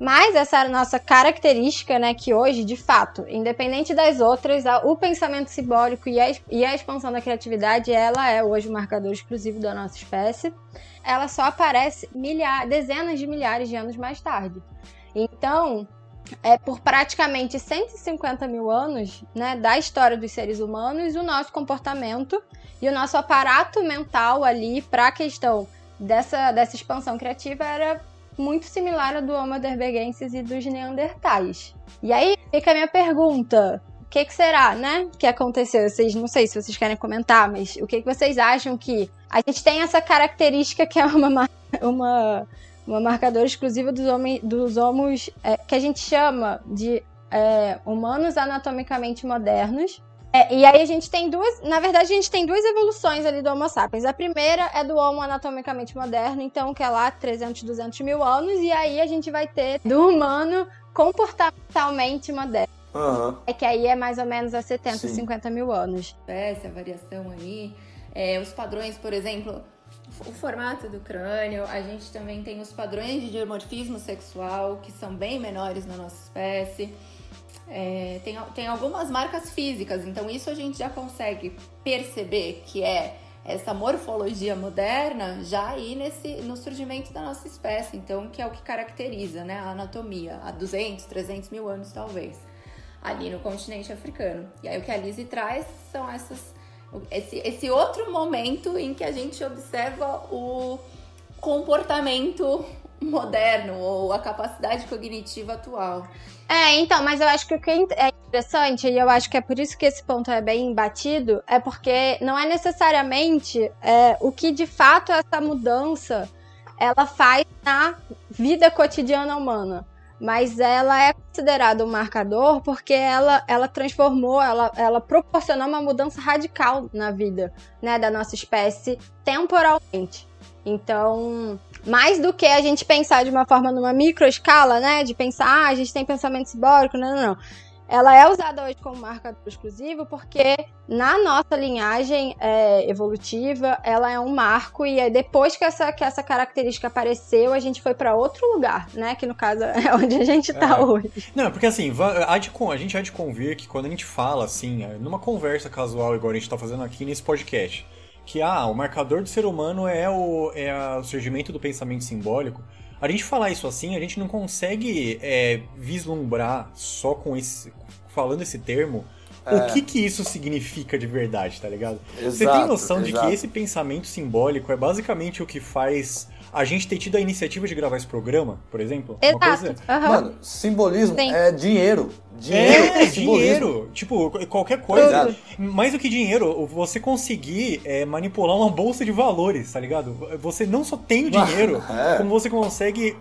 Mas essa nossa característica, né? Que hoje, de fato, independente das outras, o pensamento simbólico e a, e a expansão da criatividade, ela é hoje o marcador exclusivo da nossa espécie. Ela só aparece milhares, dezenas de milhares de anos mais tarde. Então, é, por praticamente 150 mil anos né, da história dos seres humanos, o nosso comportamento e o nosso aparato mental ali para a questão dessa, dessa expansão criativa era muito similar ao do Homo heidelbergensis e dos neandertais. E aí fica a minha pergunta: o que, que, será, né, que aconteceu? Vocês não sei se vocês querem comentar, mas o que, que vocês acham que a gente tem essa característica que é uma uma uma marcadora exclusiva dos, homens, dos homos é, que a gente chama de é, humanos anatomicamente modernos. É, e aí a gente tem duas, na verdade a gente tem duas evoluções ali do Homo sapiens. A primeira é do Homo anatomicamente moderno, então que é lá 300, 200 mil anos, e aí a gente vai ter do humano comportamentalmente moderno. Uhum. É que aí é mais ou menos a 70, Sim. 50 mil anos. Essa variação aí, é, os padrões, por exemplo, o formato do crânio, a gente também tem os padrões de dimorfismo sexual, que são bem menores na nossa espécie. É, tem, tem algumas marcas físicas, então isso a gente já consegue perceber que é essa morfologia moderna já aí nesse, no surgimento da nossa espécie, então que é o que caracteriza né, a anatomia há 200, 300 mil anos talvez, ali no continente africano. E aí o que a Lizzie traz são essas esse, esse outro momento em que a gente observa o comportamento moderno ou a capacidade cognitiva atual. É, então, mas eu acho que o que é interessante, e eu acho que é por isso que esse ponto é bem batido, é porque não é necessariamente é, o que de fato essa mudança ela faz na vida cotidiana humana mas ela é considerada um marcador porque ela, ela transformou, ela, ela proporcionou uma mudança radical na vida né, da nossa espécie temporalmente. Então, mais do que a gente pensar de uma forma numa microescala, né? De pensar, ah, a gente tem pensamento simbólico, não, não, não ela é usada hoje como marcador exclusivo porque na nossa linhagem é, evolutiva ela é um marco e depois que essa, que essa característica apareceu a gente foi para outro lugar, né? Que no caso é onde a gente tá é. hoje. Não, porque assim, a, gente há de convir que quando a gente fala assim, é, numa conversa casual igual a gente tá fazendo aqui nesse podcast, que ah, o marcador do ser humano é o, é o surgimento do pensamento simbólico a gente falar isso assim, a gente não consegue é, vislumbrar só com esse. falando esse termo. É. O que que isso significa de verdade, tá ligado? Exato, Você tem noção exato. de que esse pensamento simbólico é basicamente o que faz a gente ter tido a iniciativa de gravar esse programa, por exemplo? Exato. Uhum. Mano, simbolismo Sim. é dinheiro. Dinheiro é, é dinheiro. Tipo, qualquer coisa. Exato. Mais do que dinheiro, você conseguir é, manipular uma bolsa de valores, tá ligado? Você não só tem o dinheiro, é. como você consegue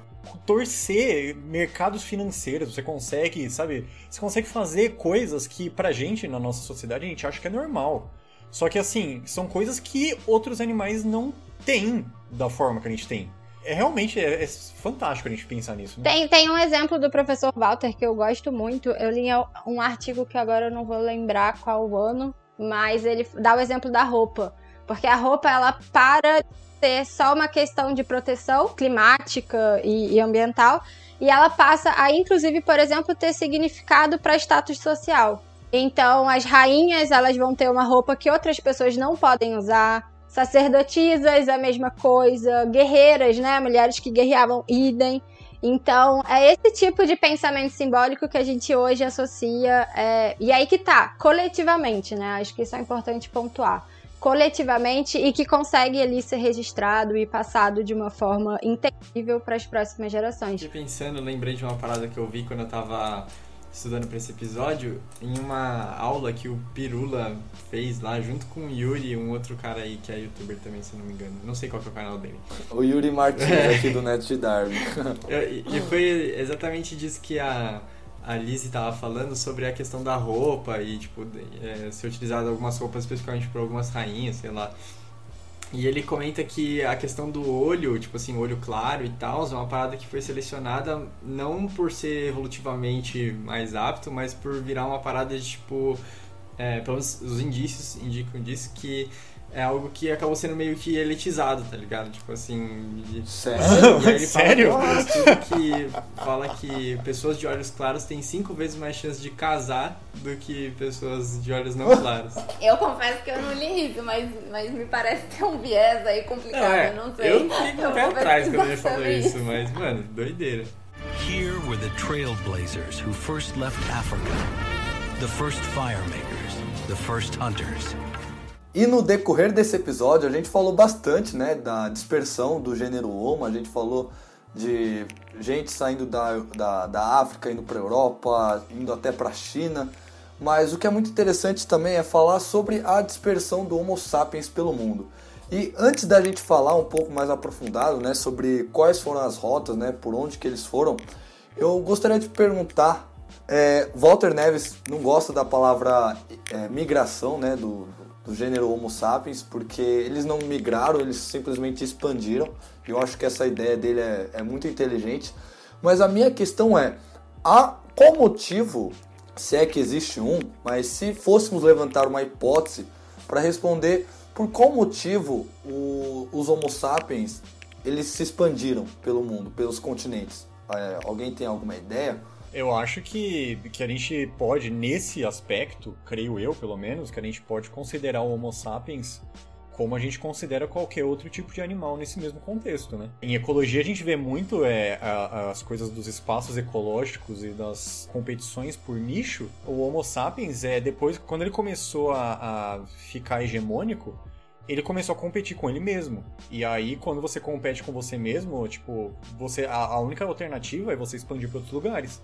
torcer mercados financeiros, você consegue, sabe? Você consegue fazer coisas que pra gente, na nossa sociedade, a gente acha que é normal. Só que assim, são coisas que outros animais não têm da forma que a gente tem. É realmente é, é fantástico a gente pensar nisso. Né? Tem, tem um exemplo do professor Walter que eu gosto muito. Eu li um artigo que agora eu não vou lembrar qual ano, mas ele dá o exemplo da roupa. Porque a roupa, ela para ser só uma questão de proteção climática e, e ambiental, e ela passa a, inclusive, por exemplo, ter significado para status social. Então, as rainhas, elas vão ter uma roupa que outras pessoas não podem usar. Sacerdotisas, a mesma coisa. Guerreiras, né? Mulheres que guerreavam, idem. Então, é esse tipo de pensamento simbólico que a gente hoje associa. É... E aí que tá, coletivamente, né? Acho que isso é importante pontuar. Coletivamente e que consegue ali ser registrado e passado de uma forma intangível para as próximas gerações. Fiquei pensando, lembrei de uma parada que eu vi quando eu tava estudando para esse episódio, em uma aula que o Pirula fez lá, junto com o Yuri, um outro cara aí que é youtuber também, se não me engano. Não sei qual é o canal dele. O Yuri Martins, é. aqui do Net Darwin. e, e foi exatamente disso que a, a Lizzie tava falando, sobre a questão da roupa e, tipo, é, ser utilizado algumas roupas especificamente por algumas rainhas, sei lá. E ele comenta que a questão do olho, tipo assim, olho claro e tal, é uma parada que foi selecionada não por ser evolutivamente mais apto, mas por virar uma parada de tipo. É, pelo menos os indícios indicam disso que é algo que acabou sendo meio que elitizado, tá ligado? Tipo assim. De... Sério? E ele Sério? fala que fala que pessoas de olhos claros têm cinco vezes mais chance de casar do que pessoas de olhos não claros. Eu confesso que eu não li isso, mas, mas me parece ter um viés aí complicado, é, eu não sei. Eu fico um pé atrás quando ele falou isso, mas, mano, doideira. Here were the trailblazers who first left Africa, the first firemakers, the first hunters. E no decorrer desse episódio a gente falou bastante, né, da dispersão do gênero Homo, a gente falou de gente saindo da, da, da África, indo para a Europa, indo até para a China. Mas o que é muito interessante também é falar sobre a dispersão do Homo sapiens pelo mundo. E antes da gente falar um pouco mais aprofundado, né, sobre quais foram as rotas, né, por onde que eles foram, eu gostaria de perguntar. É, Walter Neves não gosta da palavra é, migração, né, do, do gênero Homo sapiens, porque eles não migraram, eles simplesmente expandiram. E eu acho que essa ideia dele é, é muito inteligente. Mas a minha questão é: a, qual motivo, se é que existe um, mas se fôssemos levantar uma hipótese para responder por qual motivo o, os Homo sapiens eles se expandiram pelo mundo, pelos continentes? É, alguém tem alguma ideia? Eu acho que, que a gente pode, nesse aspecto, creio eu pelo menos, que a gente pode considerar o Homo sapiens como a gente considera qualquer outro tipo de animal nesse mesmo contexto, né? Em ecologia a gente vê muito é, a, as coisas dos espaços ecológicos e das competições por nicho. O Homo sapiens é depois quando ele começou a, a ficar hegemônico, ele começou a competir com ele mesmo. E aí, quando você compete com você mesmo, tipo, você a, a única alternativa é você expandir para outros lugares.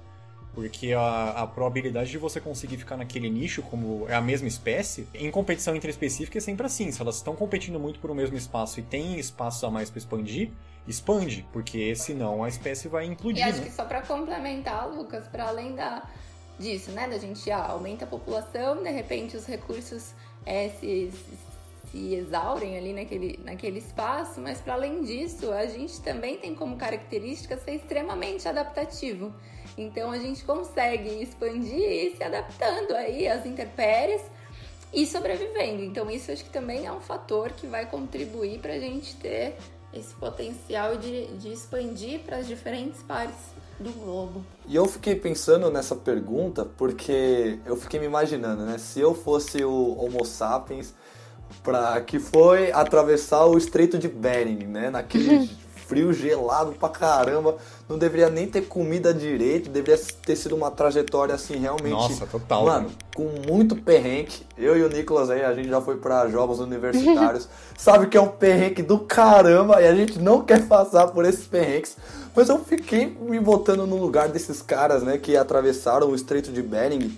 Porque a, a, probabilidade de você conseguir ficar naquele nicho, como é a mesma espécie, em competição intraespecífica é sempre assim. Se elas estão competindo muito por um mesmo espaço e tem espaço a mais para expandir, expande, porque senão a espécie vai implodir. E acho né? que só para complementar, Lucas, para além da, disso, né, da gente ah, aumenta a população, de repente os recursos é, se, se exaurem ali naquele, naquele espaço, mas para além disso, a gente também tem como característica ser extremamente adaptativo. Então a gente consegue expandir e se adaptando aí às intempéries e sobrevivendo. Então isso acho que também é um fator que vai contribuir para a gente ter esse potencial de, de expandir para as diferentes partes do globo. E eu fiquei pensando nessa pergunta porque eu fiquei me imaginando, né? Se eu fosse o Homo sapiens, para que foi atravessar o Estreito de Bering, né? Naquele frio gelado pra caramba, não deveria nem ter comida direito, deveria ter sido uma trajetória assim realmente. Nossa, total. Mano, com muito perrengue. Eu e o Nicolas aí, a gente já foi para jogos universitários, sabe que é um perrengue do caramba e a gente não quer passar por esses perrengues. Mas eu fiquei me botando no lugar desses caras, né, que atravessaram o Estreito de Bering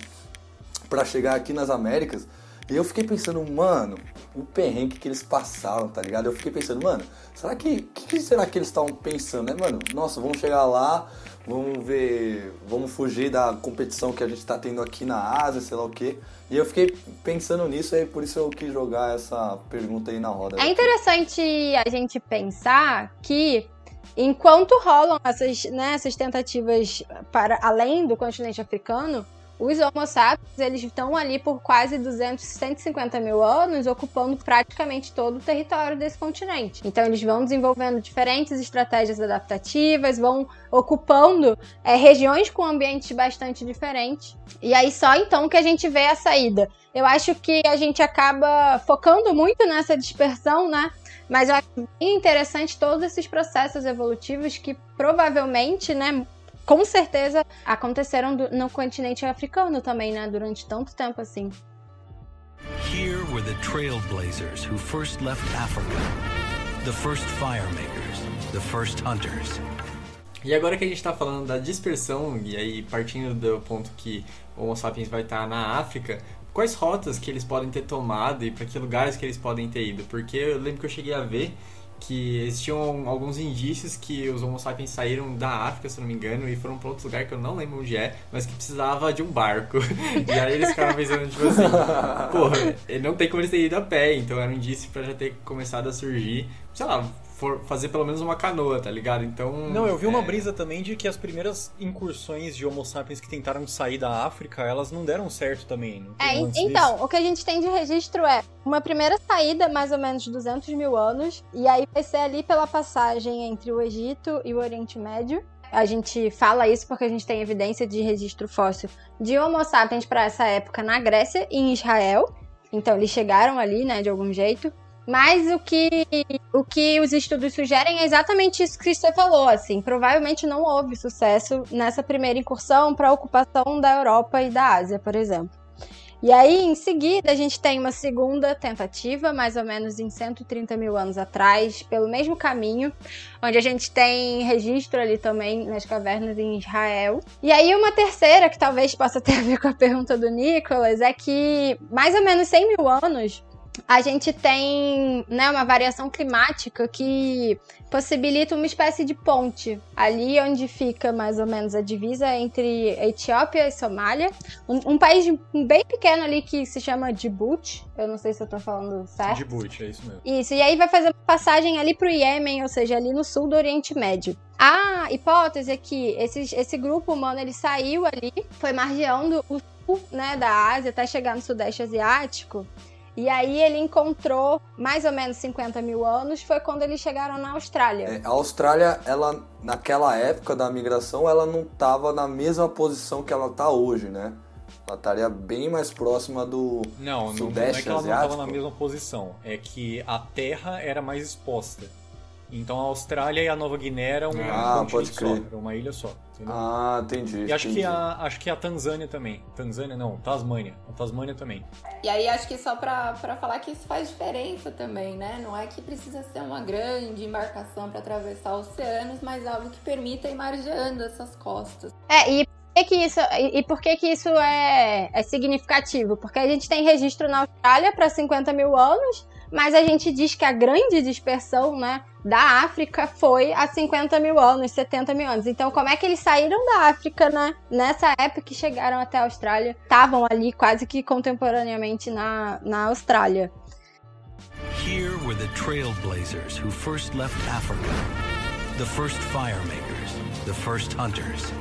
para chegar aqui nas Américas. E eu fiquei pensando, mano, o perrengue que eles passaram, tá ligado? Eu fiquei pensando, mano, será que. Que, que, será que eles estavam pensando, né, mano? Nossa, vamos chegar lá, vamos ver. Vamos fugir da competição que a gente tá tendo aqui na Ásia, sei lá o quê. E eu fiquei pensando nisso, e por isso eu quis jogar essa pergunta aí na roda. É interessante a gente pensar que enquanto rolam essas, né, essas tentativas para além do continente africano, os Homo sapiens, eles estão ali por quase 200, 150 mil anos, ocupando praticamente todo o território desse continente. Então, eles vão desenvolvendo diferentes estratégias adaptativas, vão ocupando é, regiões com ambientes bastante diferentes. E aí, só então que a gente vê a saída. Eu acho que a gente acaba focando muito nessa dispersão, né? Mas eu acho bem interessante todos esses processos evolutivos que provavelmente, né, com certeza aconteceram no continente africano também, né? Durante tanto tempo assim. Here were the trailblazers who first left Africa, the first firemakers, the first hunters. E agora que a gente está falando da dispersão, e aí partindo do ponto que o Homo sapiens vai estar na África, quais rotas que eles podem ter tomado e para que lugares que eles podem ter ido? Porque eu lembro que eu cheguei a ver que existiam alguns indícios que os Homo sapiens saíram da África, se não me engano, e foram para outro lugar que eu não lembro onde é, mas que precisava de um barco. e aí eles ficaram pensando, tipo assim, porra, não tem como eles terem ido a pé, então era um indício para já ter começado a surgir, sei lá, for fazer pelo menos uma canoa, tá ligado? Então. Não, eu vi uma é... brisa também de que as primeiras incursões de Homo sapiens que tentaram sair da África, elas não deram certo também. é, então, disso? o que a gente tem de registro é uma primeira saída, mais ou menos de 200 mil anos, e aí vai ser ali pela passagem entre o Egito e o Oriente Médio. A gente fala isso porque a gente tem evidência de registro fóssil de Homo sapiens para essa época na Grécia e em Israel. Então eles chegaram ali, né, de algum jeito. Mas o que, o que os estudos sugerem é exatamente isso que você falou, assim. Provavelmente não houve sucesso nessa primeira incursão para a ocupação da Europa e da Ásia, por exemplo. E aí, em seguida, a gente tem uma segunda tentativa, mais ou menos em 130 mil anos atrás, pelo mesmo caminho, onde a gente tem registro ali também nas cavernas em Israel. E aí, uma terceira, que talvez possa ter a ver com a pergunta do Nicolas, é que mais ou menos 100 mil anos a gente tem né, uma variação climática que possibilita uma espécie de ponte ali onde fica mais ou menos a divisa entre Etiópia e Somália. Um, um país bem pequeno ali que se chama Djibouti. Eu não sei se eu tô falando certo. Djibouti, é isso mesmo. Isso, e aí vai fazer passagem ali pro Iêmen, ou seja, ali no sul do Oriente Médio. A hipótese é que esse, esse grupo humano ele saiu ali, foi margeando o sul né, da Ásia até chegar no Sudeste Asiático. E aí ele encontrou mais ou menos 50 mil anos, foi quando eles chegaram na Austrália. É, a Austrália, ela naquela época da migração, ela não estava na mesma posição que ela está hoje, né? Ela estaria bem mais próxima do não, Sudeste não, não é que ela Asiático. não estava na mesma posição, é que a Terra era mais exposta. Então a Austrália e a Nova Guiné eram um Ah, pode crer. só, era uma ilha só. entendeu? Ah, entendi. e acho entendi. que, a, acho que a Tanzânia também. Tanzânia não, Tasmânia. A Tasmânia também. E aí acho que só pra, pra falar que isso faz diferença também, né? Não é que precisa ser uma grande embarcação para atravessar oceanos, mas algo que permita ir margeando essas costas. É, e por que, que isso, e por que, que isso é, é significativo? Porque a gente tem registro na Austrália para 50 mil anos, mas a gente diz que a grande dispersão, né, da África foi há 50 mil anos, 70 mil anos. Então, como é que eles saíram da África, né, nessa época que chegaram até a Austrália? Estavam ali quase que contemporaneamente na, na Austrália. Here were the trailblazers who first left Africa. The first firemakers, the first hunters.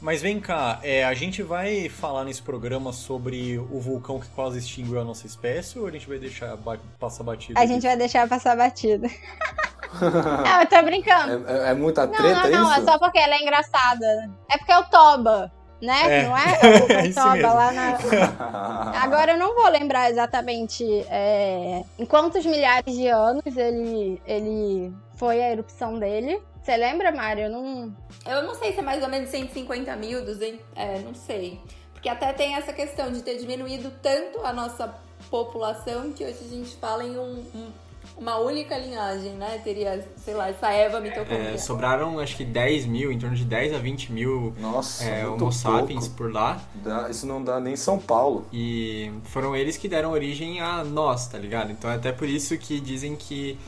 Mas vem cá, é, a gente vai falar nesse programa sobre o vulcão que quase extinguiu a nossa espécie ou a gente vai deixar ba passar batido? A gente vai deixar passar batida. não, eu tô brincando. É, é- é muita Não, treta não, não, isso? é só porque ela é engraçada. É porque é o Toba, né? É. Não é? É o É Toba lá na. Agora eu não vou lembrar exatamente é, em quantos milhares de anos ele, ele foi a erupção dele. Você lembra, Mário? Eu não. Eu não sei se é mais ou menos 150 mil, 200, é, não sei. Porque até tem essa questão de ter diminuído tanto a nossa população que hoje a gente fala em um- um- uma única linhagem, né? Teria, sei lá, essa Eva mitocondrial. É, sobraram acho que 10 mil, em torno de 10 a 20 mil Nossa, é, Homo sapiens pouco. por lá. Dá- isso não dá nem São Paulo. E foram eles que deram origem a nós, tá ligado? Então é até por isso que dizem que.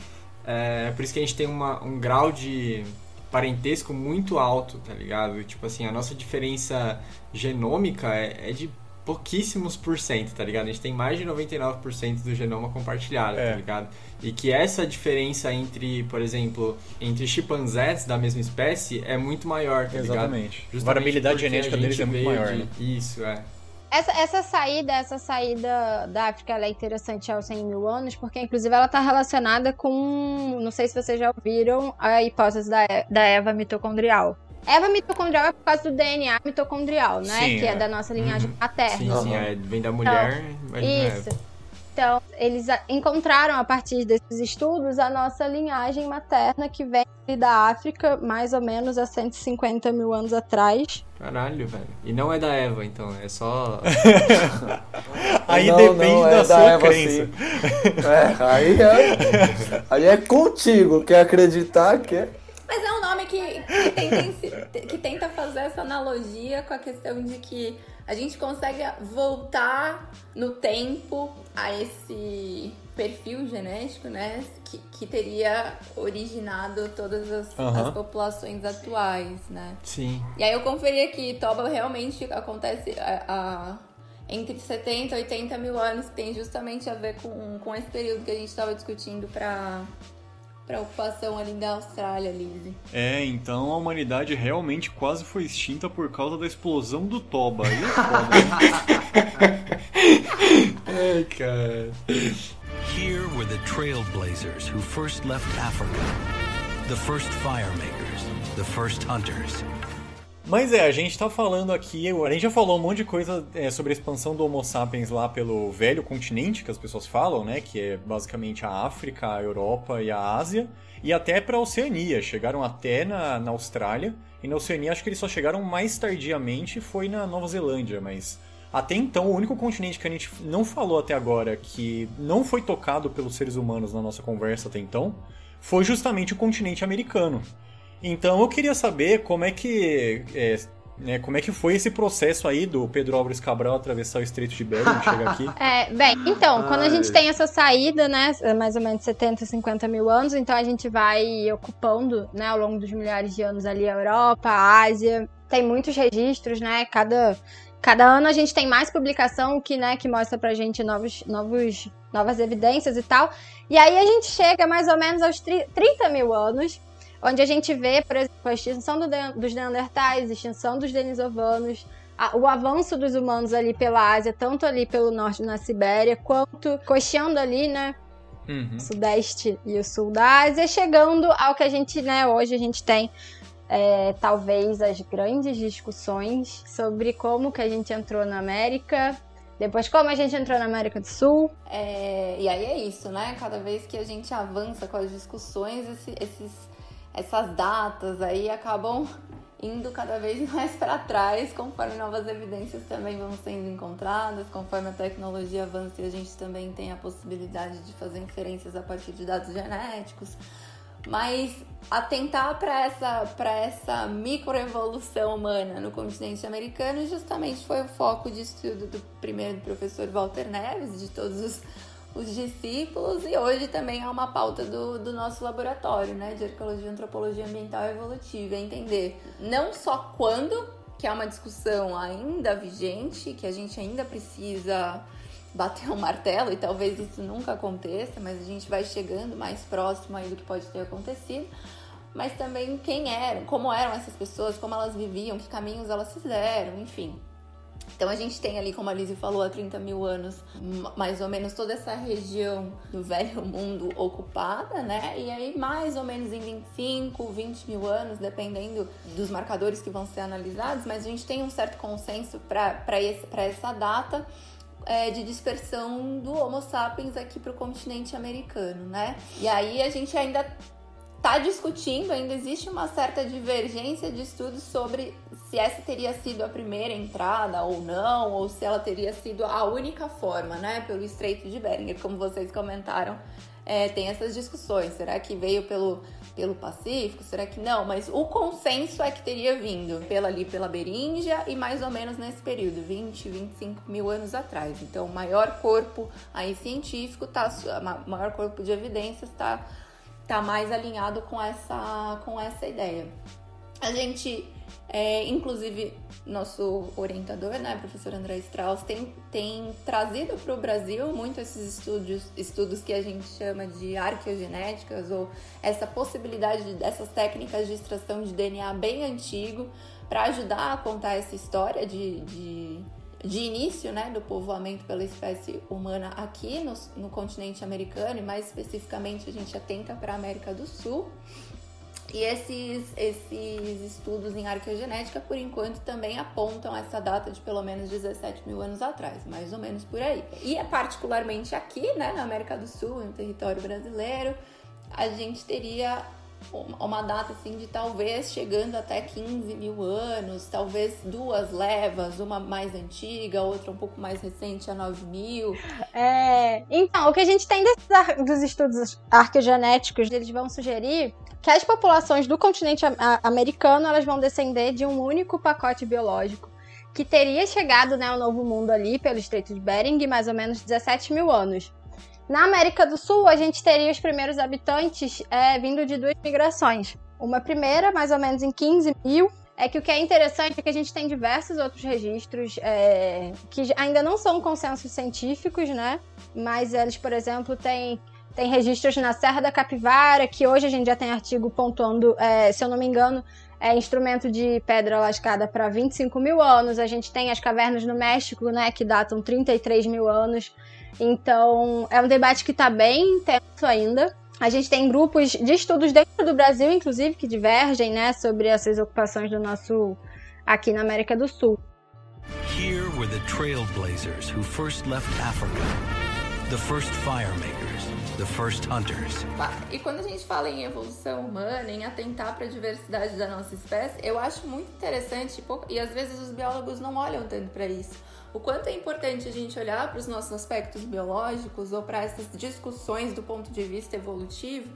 É por isso que a gente tem uma, um grau de parentesco muito alto, tá ligado? Tipo assim, a nossa diferença genômica é, é de pouquíssimos por cento, tá ligado? A gente tem mais de 99% do genoma compartilhado, É. tá ligado? E que essa diferença entre, por exemplo, entre chimpanzés da mesma espécie é muito maior, tá ligado? Exatamente. A variabilidade genética a deles é muito maior, de- né? Isso, é. Essa, essa saída, essa saída da África ela é interessante aos 100 mil anos, porque inclusive ela está relacionada com, não sei se vocês já ouviram, a hipótese da, da Eva mitocondrial. Eva mitocondrial é por causa do DNA mitocondrial, né? Sim, que é. é. da nossa linhagem Uhum. materna. Sim, sim, é, vem da mulher. mas não é. Isso. Então, eles encontraram a partir desses estudos a nossa linhagem materna que vem da África, mais ou menos há 150 mil anos atrás. Caralho, velho. E não é da Eva, então, é só. Aí Não, depende não, da, é sua Eva, crença. sim. É, aí é, aí é contigo, quer acreditar que é. Mas é um nome que, que, tenta, que tenta fazer essa analogia com a questão de que a gente consegue voltar no tempo a esse perfil genético, né? Que, que teria originado todas as, Aham. as populações atuais, né? Sim. E aí eu conferi aqui, Toba realmente acontece a, a- entre 70 e 80 mil anos, que tem justamente a ver com, com esse período que a gente estava discutindo para para ocupação ali da Austrália, Lizzie. É, então a humanidade realmente quase foi extinta por causa da explosão do Toba. Aí é foda? Ai, cara. Here were the trailblazers who first left Africa. The first firemakers, the first hunters. Mas é, a gente tá falando aqui, a gente já falou um monte de coisa é, sobre a expansão do Homo sapiens lá pelo velho continente, que as pessoas falam, né? Que é basicamente a África, a Europa e a Ásia. E até pra Oceania, chegaram até na, na Austrália. E na Oceania acho que eles só chegaram mais tardiamente, foi na Nova Zelândia, mas... Até então, o único continente que a gente não falou até agora, que não foi tocado pelos seres humanos na nossa conversa até então, foi justamente o continente americano. Então eu queria saber como é que. É, né, como é que foi esse processo aí do Pedro Álvares Cabral atravessar o Estreito de Bering e chegar aqui? É, bem, então, quando a gente tem essa saída, né, mais ou menos 70, 50 mil anos, então a gente vai ocupando, né, ao longo dos milhares de anos ali a Europa, a Ásia, tem muitos registros, né, cada, cada ano a gente tem mais publicação que, né, que mostra pra gente novos, novos, novas evidências e tal, e aí a gente chega mais ou menos aos 30 mil anos, onde a gente vê, por exemplo, a extinção do, dos Neandertais, a extinção dos Denisovanos, a, o avanço dos humanos ali pela Ásia, tanto ali pelo norte na Sibéria, quanto coxeando ali, né? Uhum. Sudeste e o sul da Ásia, chegando ao que a gente, né, hoje a gente tem é, talvez as grandes discussões sobre como que a gente entrou na América, depois como a gente entrou na América do Sul. É, e aí é isso, né? Cada vez que a gente avança com as discussões, esse, esses essas datas aí acabam indo cada vez mais para trás, conforme novas evidências também vão sendo encontradas, conforme a tecnologia avança e a gente também tem a possibilidade de fazer inferências a partir de dados genéticos. Mas atentar para essa, essa microevolução humana no continente americano justamente foi o foco de estudo do primeiro professor Walter Neves, de todos os os discípulos e hoje também é uma pauta do, do nosso laboratório, né, de arqueologia, antropologia ambiental e evolutiva, é entender não só quando, que é uma discussão ainda vigente, que a gente ainda precisa bater um martelo e talvez isso nunca aconteça, mas a gente vai chegando mais próximo aí do que pode ter acontecido, mas também quem eram, como eram essas pessoas, como elas viviam, que caminhos elas fizeram, enfim. Então a gente tem ali, como a Lizzie falou, há 30 mil anos, mais ou menos toda essa região do velho mundo ocupada, né? E aí, mais ou menos em 25, 20 mil anos, dependendo dos marcadores que vão ser analisados, mas a gente tem um certo consenso para essa data. É, de dispersão do Homo sapiens aqui para o continente americano, né? E aí a gente ainda está discutindo, ainda existe uma certa divergência de estudos sobre se essa teria sido a primeira entrada ou não, ou se ela teria sido a única forma, né, pelo Estreito de Bering, como vocês comentaram. É, tem essas discussões. Será que veio pelo, pelo Pacífico? Será que não? Mas o consenso é que teria vindo pela ali pela Beríngia e mais ou menos nesse período, 20, 25 mil anos atrás. Então, o maior corpo aí científico, tá, maior corpo de evidências está tá mais alinhado com essa, com essa ideia. A gente, é, inclusive, nosso orientador, né, professor André Strauss, tem, tem trazido para o Brasil muito esses estudos, estudos que a gente chama de arqueogenéticas, ou essa possibilidade dessas técnicas de extração de DNA bem antigo, para ajudar a contar essa história de, de de início né, do povoamento pela espécie humana aqui no, no continente americano e mais especificamente a gente atenta para a América do Sul. E esses, esses estudos em arqueogenética, por enquanto, também apontam essa data de pelo menos 17 mil anos atrás, mais ou menos por aí. E é particularmente aqui, né, na América do Sul, no território brasileiro, a gente teria uma data assim de talvez chegando até 15 mil anos, talvez duas levas, uma mais antiga, outra um pouco mais recente, a 9 mil. É, então, o que a gente tem desses, dos estudos arqueogenéticos, eles vão sugerir que as populações do continente americano elas vão descender de um único pacote biológico que teria chegado né, ao Novo Mundo ali pelo Estreito de Bering mais ou menos 17 mil anos. Na América do Sul, a gente teria os primeiros habitantes é, vindo de duas migrações. Uma primeira, mais ou menos em 15 mil, é que o que é interessante é que a gente tem diversos outros registros é, que ainda não são consensos científicos, né? Mas eles, por exemplo, têm tem registros na Serra da Capivara, que hoje a gente já tem artigo pontuando, é, se eu não me engano, é instrumento de pedra lascada para 25 mil anos. A gente tem as cavernas no México, né, que datam 33 mil anos. Então, é um debate que está bem intenso ainda. A gente tem grupos de estudos dentro do Brasil, inclusive, que divergem né, sobre essas ocupações do nosso aqui na América do Sul. Here were the trailblazers who first left Africa, the first fire makers, the first hunters. E quando a gente fala em evolução humana, em atentar para a diversidade da nossa espécie, eu acho muito interessante, e às vezes os biólogos não olham tanto para isso. O quanto é importante a gente olhar para os nossos aspectos biológicos ou para essas discussões do ponto de vista evolutivo,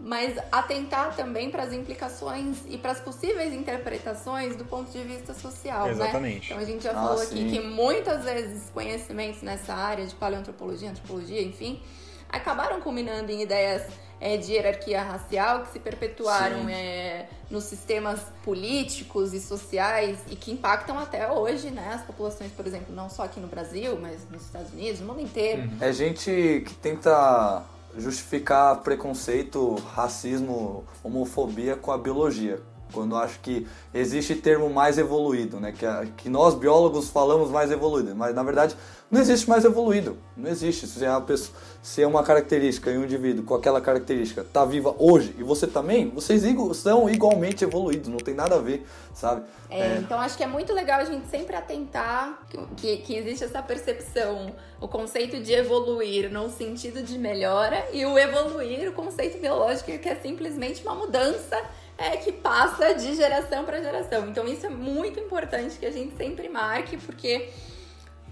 mas atentar também para as implicações e para as possíveis interpretações do ponto de vista social, né? Exatamente. né? Então a gente já ah, falou sim. aqui que muitas vezes conhecimentos nessa área de paleoantropologia, antropologia, enfim, acabaram culminando em ideias é, de hierarquia racial que se perpetuaram é, nos sistemas políticos e sociais e que impactam até hoje né, as populações, por exemplo, não só aqui no Brasil, mas nos Estados Unidos, no mundo inteiro. Uhum. É gente que tenta justificar preconceito, racismo, homofobia com a biologia. Quando acho que existe termo mais evoluído, né? Que, que nós biólogos falamos mais evoluído, mas na verdade não existe mais evoluído. Não existe. Se é uma, pessoa, se é uma característica em um indivíduo com aquela característica está viva hoje e você também, vocês são igualmente evoluídos, não tem nada a ver, sabe? É, é. Então acho que é muito legal a gente sempre atentar que, que existe essa percepção, o conceito de evoluir no sentido de melhora e o evoluir, o conceito biológico que é simplesmente uma mudança é que passa de geração para geração. Então isso é muito importante que a gente sempre marque, porque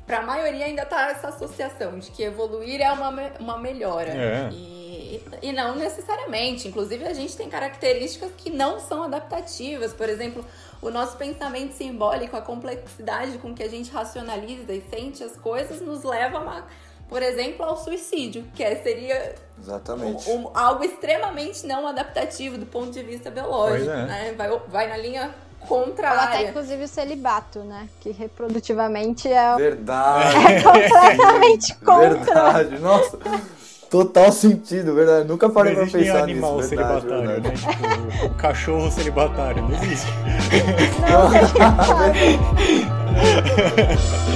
para a maioria ainda tá essa associação de que evoluir é uma, uma melhora. É. E, e não necessariamente. Inclusive, a gente tem características que não são adaptativas. Por exemplo, o nosso pensamento simbólico, a complexidade com que a gente racionaliza e sente as coisas, nos leva, uma, por exemplo, ao suicídio, que é, seria Exatamente. Um, um, algo extremamente não adaptativo do ponto de vista biológico. É. Né? Vai, vai na linha contrária. Ou até, inclusive, o celibato, né? Que reprodutivamente é... Verdade. É completamente contra. Verdade. Nossa... Total sentido, verdade. Nunca parei pra pensar nisso. animal verdade, celibatário, verdade. né? Tipo, o cachorro celibatário, não existe. Não,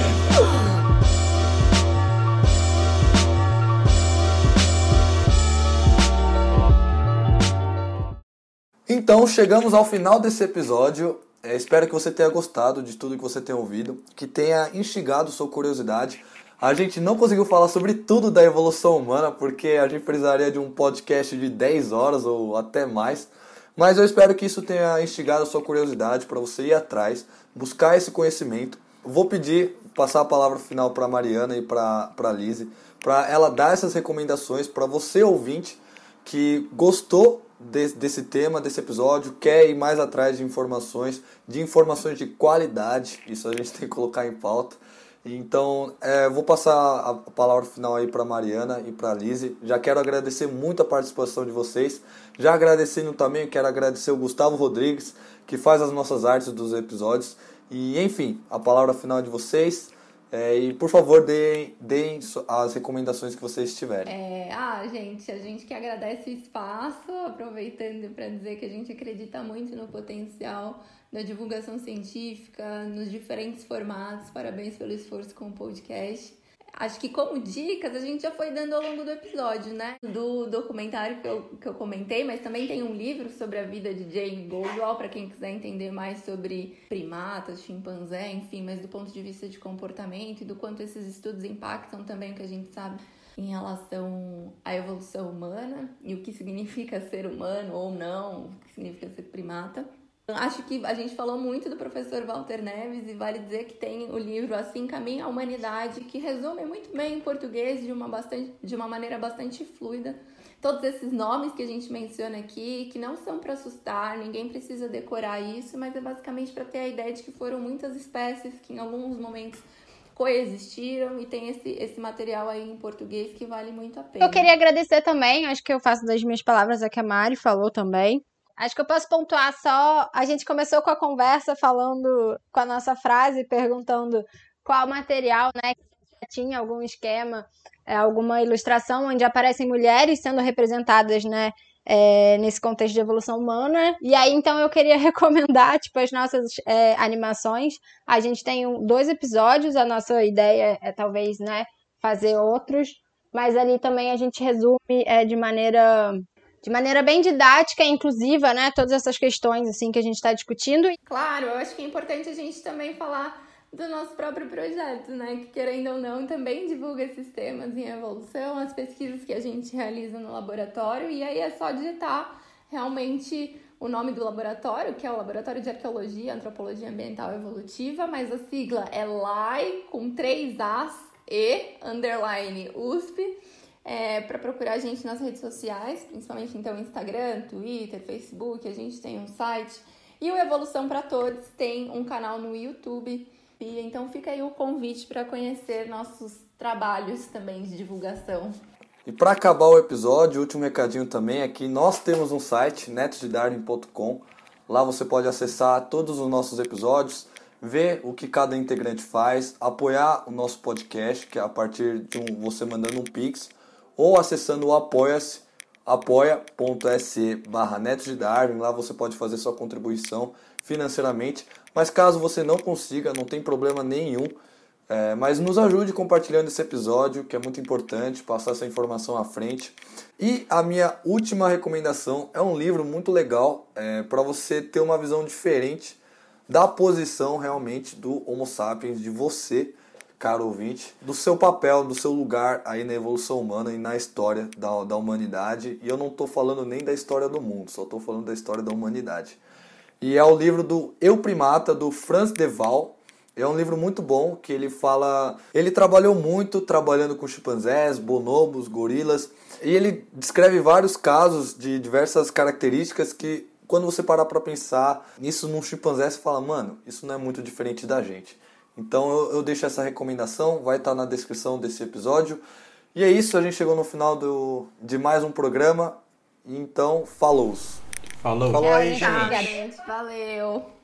Então chegamos ao final desse episódio. É, espero que você tenha gostado de tudo que você tenha ouvido, que tenha instigado sua curiosidade. A gente não conseguiu falar sobre tudo da evolução humana, porque a gente precisaria de um podcast de 10 horas ou até mais. Mas eu espero que isso tenha instigado a sua curiosidade para você ir atrás, buscar esse conhecimento. Vou pedir, passar a palavra final para Mariana e para a Lise, para ela dar essas recomendações para você ouvinte que gostou desse, desse tema, desse episódio, quer ir mais atrás de informações, de informações de qualidade, isso a gente tem que colocar em pauta. Então, é, vou passar a palavra final aí para Mariana e para Lise. Já quero agradecer muito a participação de vocês. Já agradecendo também, quero agradecer o Gustavo Rodrigues, que faz as nossas artes dos episódios. E, enfim, a palavra final de vocês. É, e por favor, deem, deem as recomendações que vocês tiverem. É, ah, gente, a gente que agradece o espaço, aproveitando para dizer que a gente acredita muito no potencial da divulgação científica, nos diferentes formatos. Parabéns pelo esforço com o podcast. Acho que como dicas a gente já foi dando ao longo do episódio, né? Do documentário que eu, que eu comentei, mas também tem um livro sobre a vida de Jane Goldwell, para quem quiser entender mais sobre primatas, chimpanzé, enfim, mas do ponto de vista de comportamento e do quanto esses estudos impactam também o que a gente sabe em relação à evolução humana e o que significa ser humano ou não, o que significa ser primata. Acho que a gente falou muito do professor Walter Neves e vale dizer que tem o livro Assim Caminha a Humanidade, que resume muito bem em português de uma, bastante, de uma maneira bastante fluida todos esses nomes que a gente menciona aqui, que não são para assustar, ninguém precisa decorar isso, mas é basicamente para ter a ideia de que foram muitas espécies que em alguns momentos coexistiram e tem esse, esse material aí em português que vale muito a pena. Eu queria agradecer também, acho que eu faço das minhas palavras a que a Mari falou também. Acho que eu posso pontuar só. A gente começou com a conversa falando com a nossa frase, perguntando qual material, né? Tinha algum esquema, é, alguma ilustração onde aparecem mulheres sendo representadas, né? É, nesse contexto de evolução humana. E aí, então, eu queria recomendar, tipo, as nossas é, animações. A gente tem um, dois episódios, a nossa ideia é talvez, né, fazer outros, mas ali também a gente resume é, de maneira de maneira bem didática e inclusiva, né? Todas essas questões assim que a gente está discutindo. Claro, eu acho que é importante a gente também falar do nosso próprio projeto, né? Que querendo ou não, também divulga esses temas em evolução, as pesquisas que a gente realiza no laboratório, e aí é só digitar realmente o nome do laboratório, que é o Laboratório de Arqueologia, Antropologia Ambiental Evolutiva, mas a sigla é LAI com três As e underline USP. É, para procurar a gente nas redes sociais, principalmente então Instagram, Twitter, Facebook, a gente tem um site. E o Evolução para Todos tem um canal no YouTube. E então fica aí o convite para conhecer nossos trabalhos também de divulgação. E para acabar o episódio, o último recadinho também é que nós temos um site, netosdedarwin.com. Lá você pode acessar todos os nossos episódios, ver o que cada integrante faz, apoiar o nosso podcast, que é a partir de um, você mandando um pix, ou acessando o apoia-se, apoia.se barra netosdedarwin. Lá você pode fazer sua contribuição financeiramente. Mas caso você não consiga, não tem problema nenhum. É, mas nos ajude compartilhando esse episódio, que é muito importante, passar essa informação à frente. E a minha última recomendação é um livro muito legal é, para você ter uma visão diferente da posição realmente do Homo sapiens, de você, caro ouvinte, do seu papel, do seu lugar aí na evolução humana e na história da, da humanidade. E eu não estou falando nem da história do mundo, só estou falando da história da humanidade. E é o livro do Eu Primata, do Franz de Waal, é um livro muito bom que ele fala. Ele trabalhou muito trabalhando com chimpanzés, bonobos, gorilas, e ele descreve vários casos de diversas características que, quando você parar para pensar nisso num chimpanzé, você fala, mano, isso não é muito diferente da gente. Então eu, eu deixo essa recomendação, vai estar tá na descrição desse episódio. E é isso, a gente chegou no final do, de mais um programa. Então, falou! Falou! Falou aí, gente! Valeu!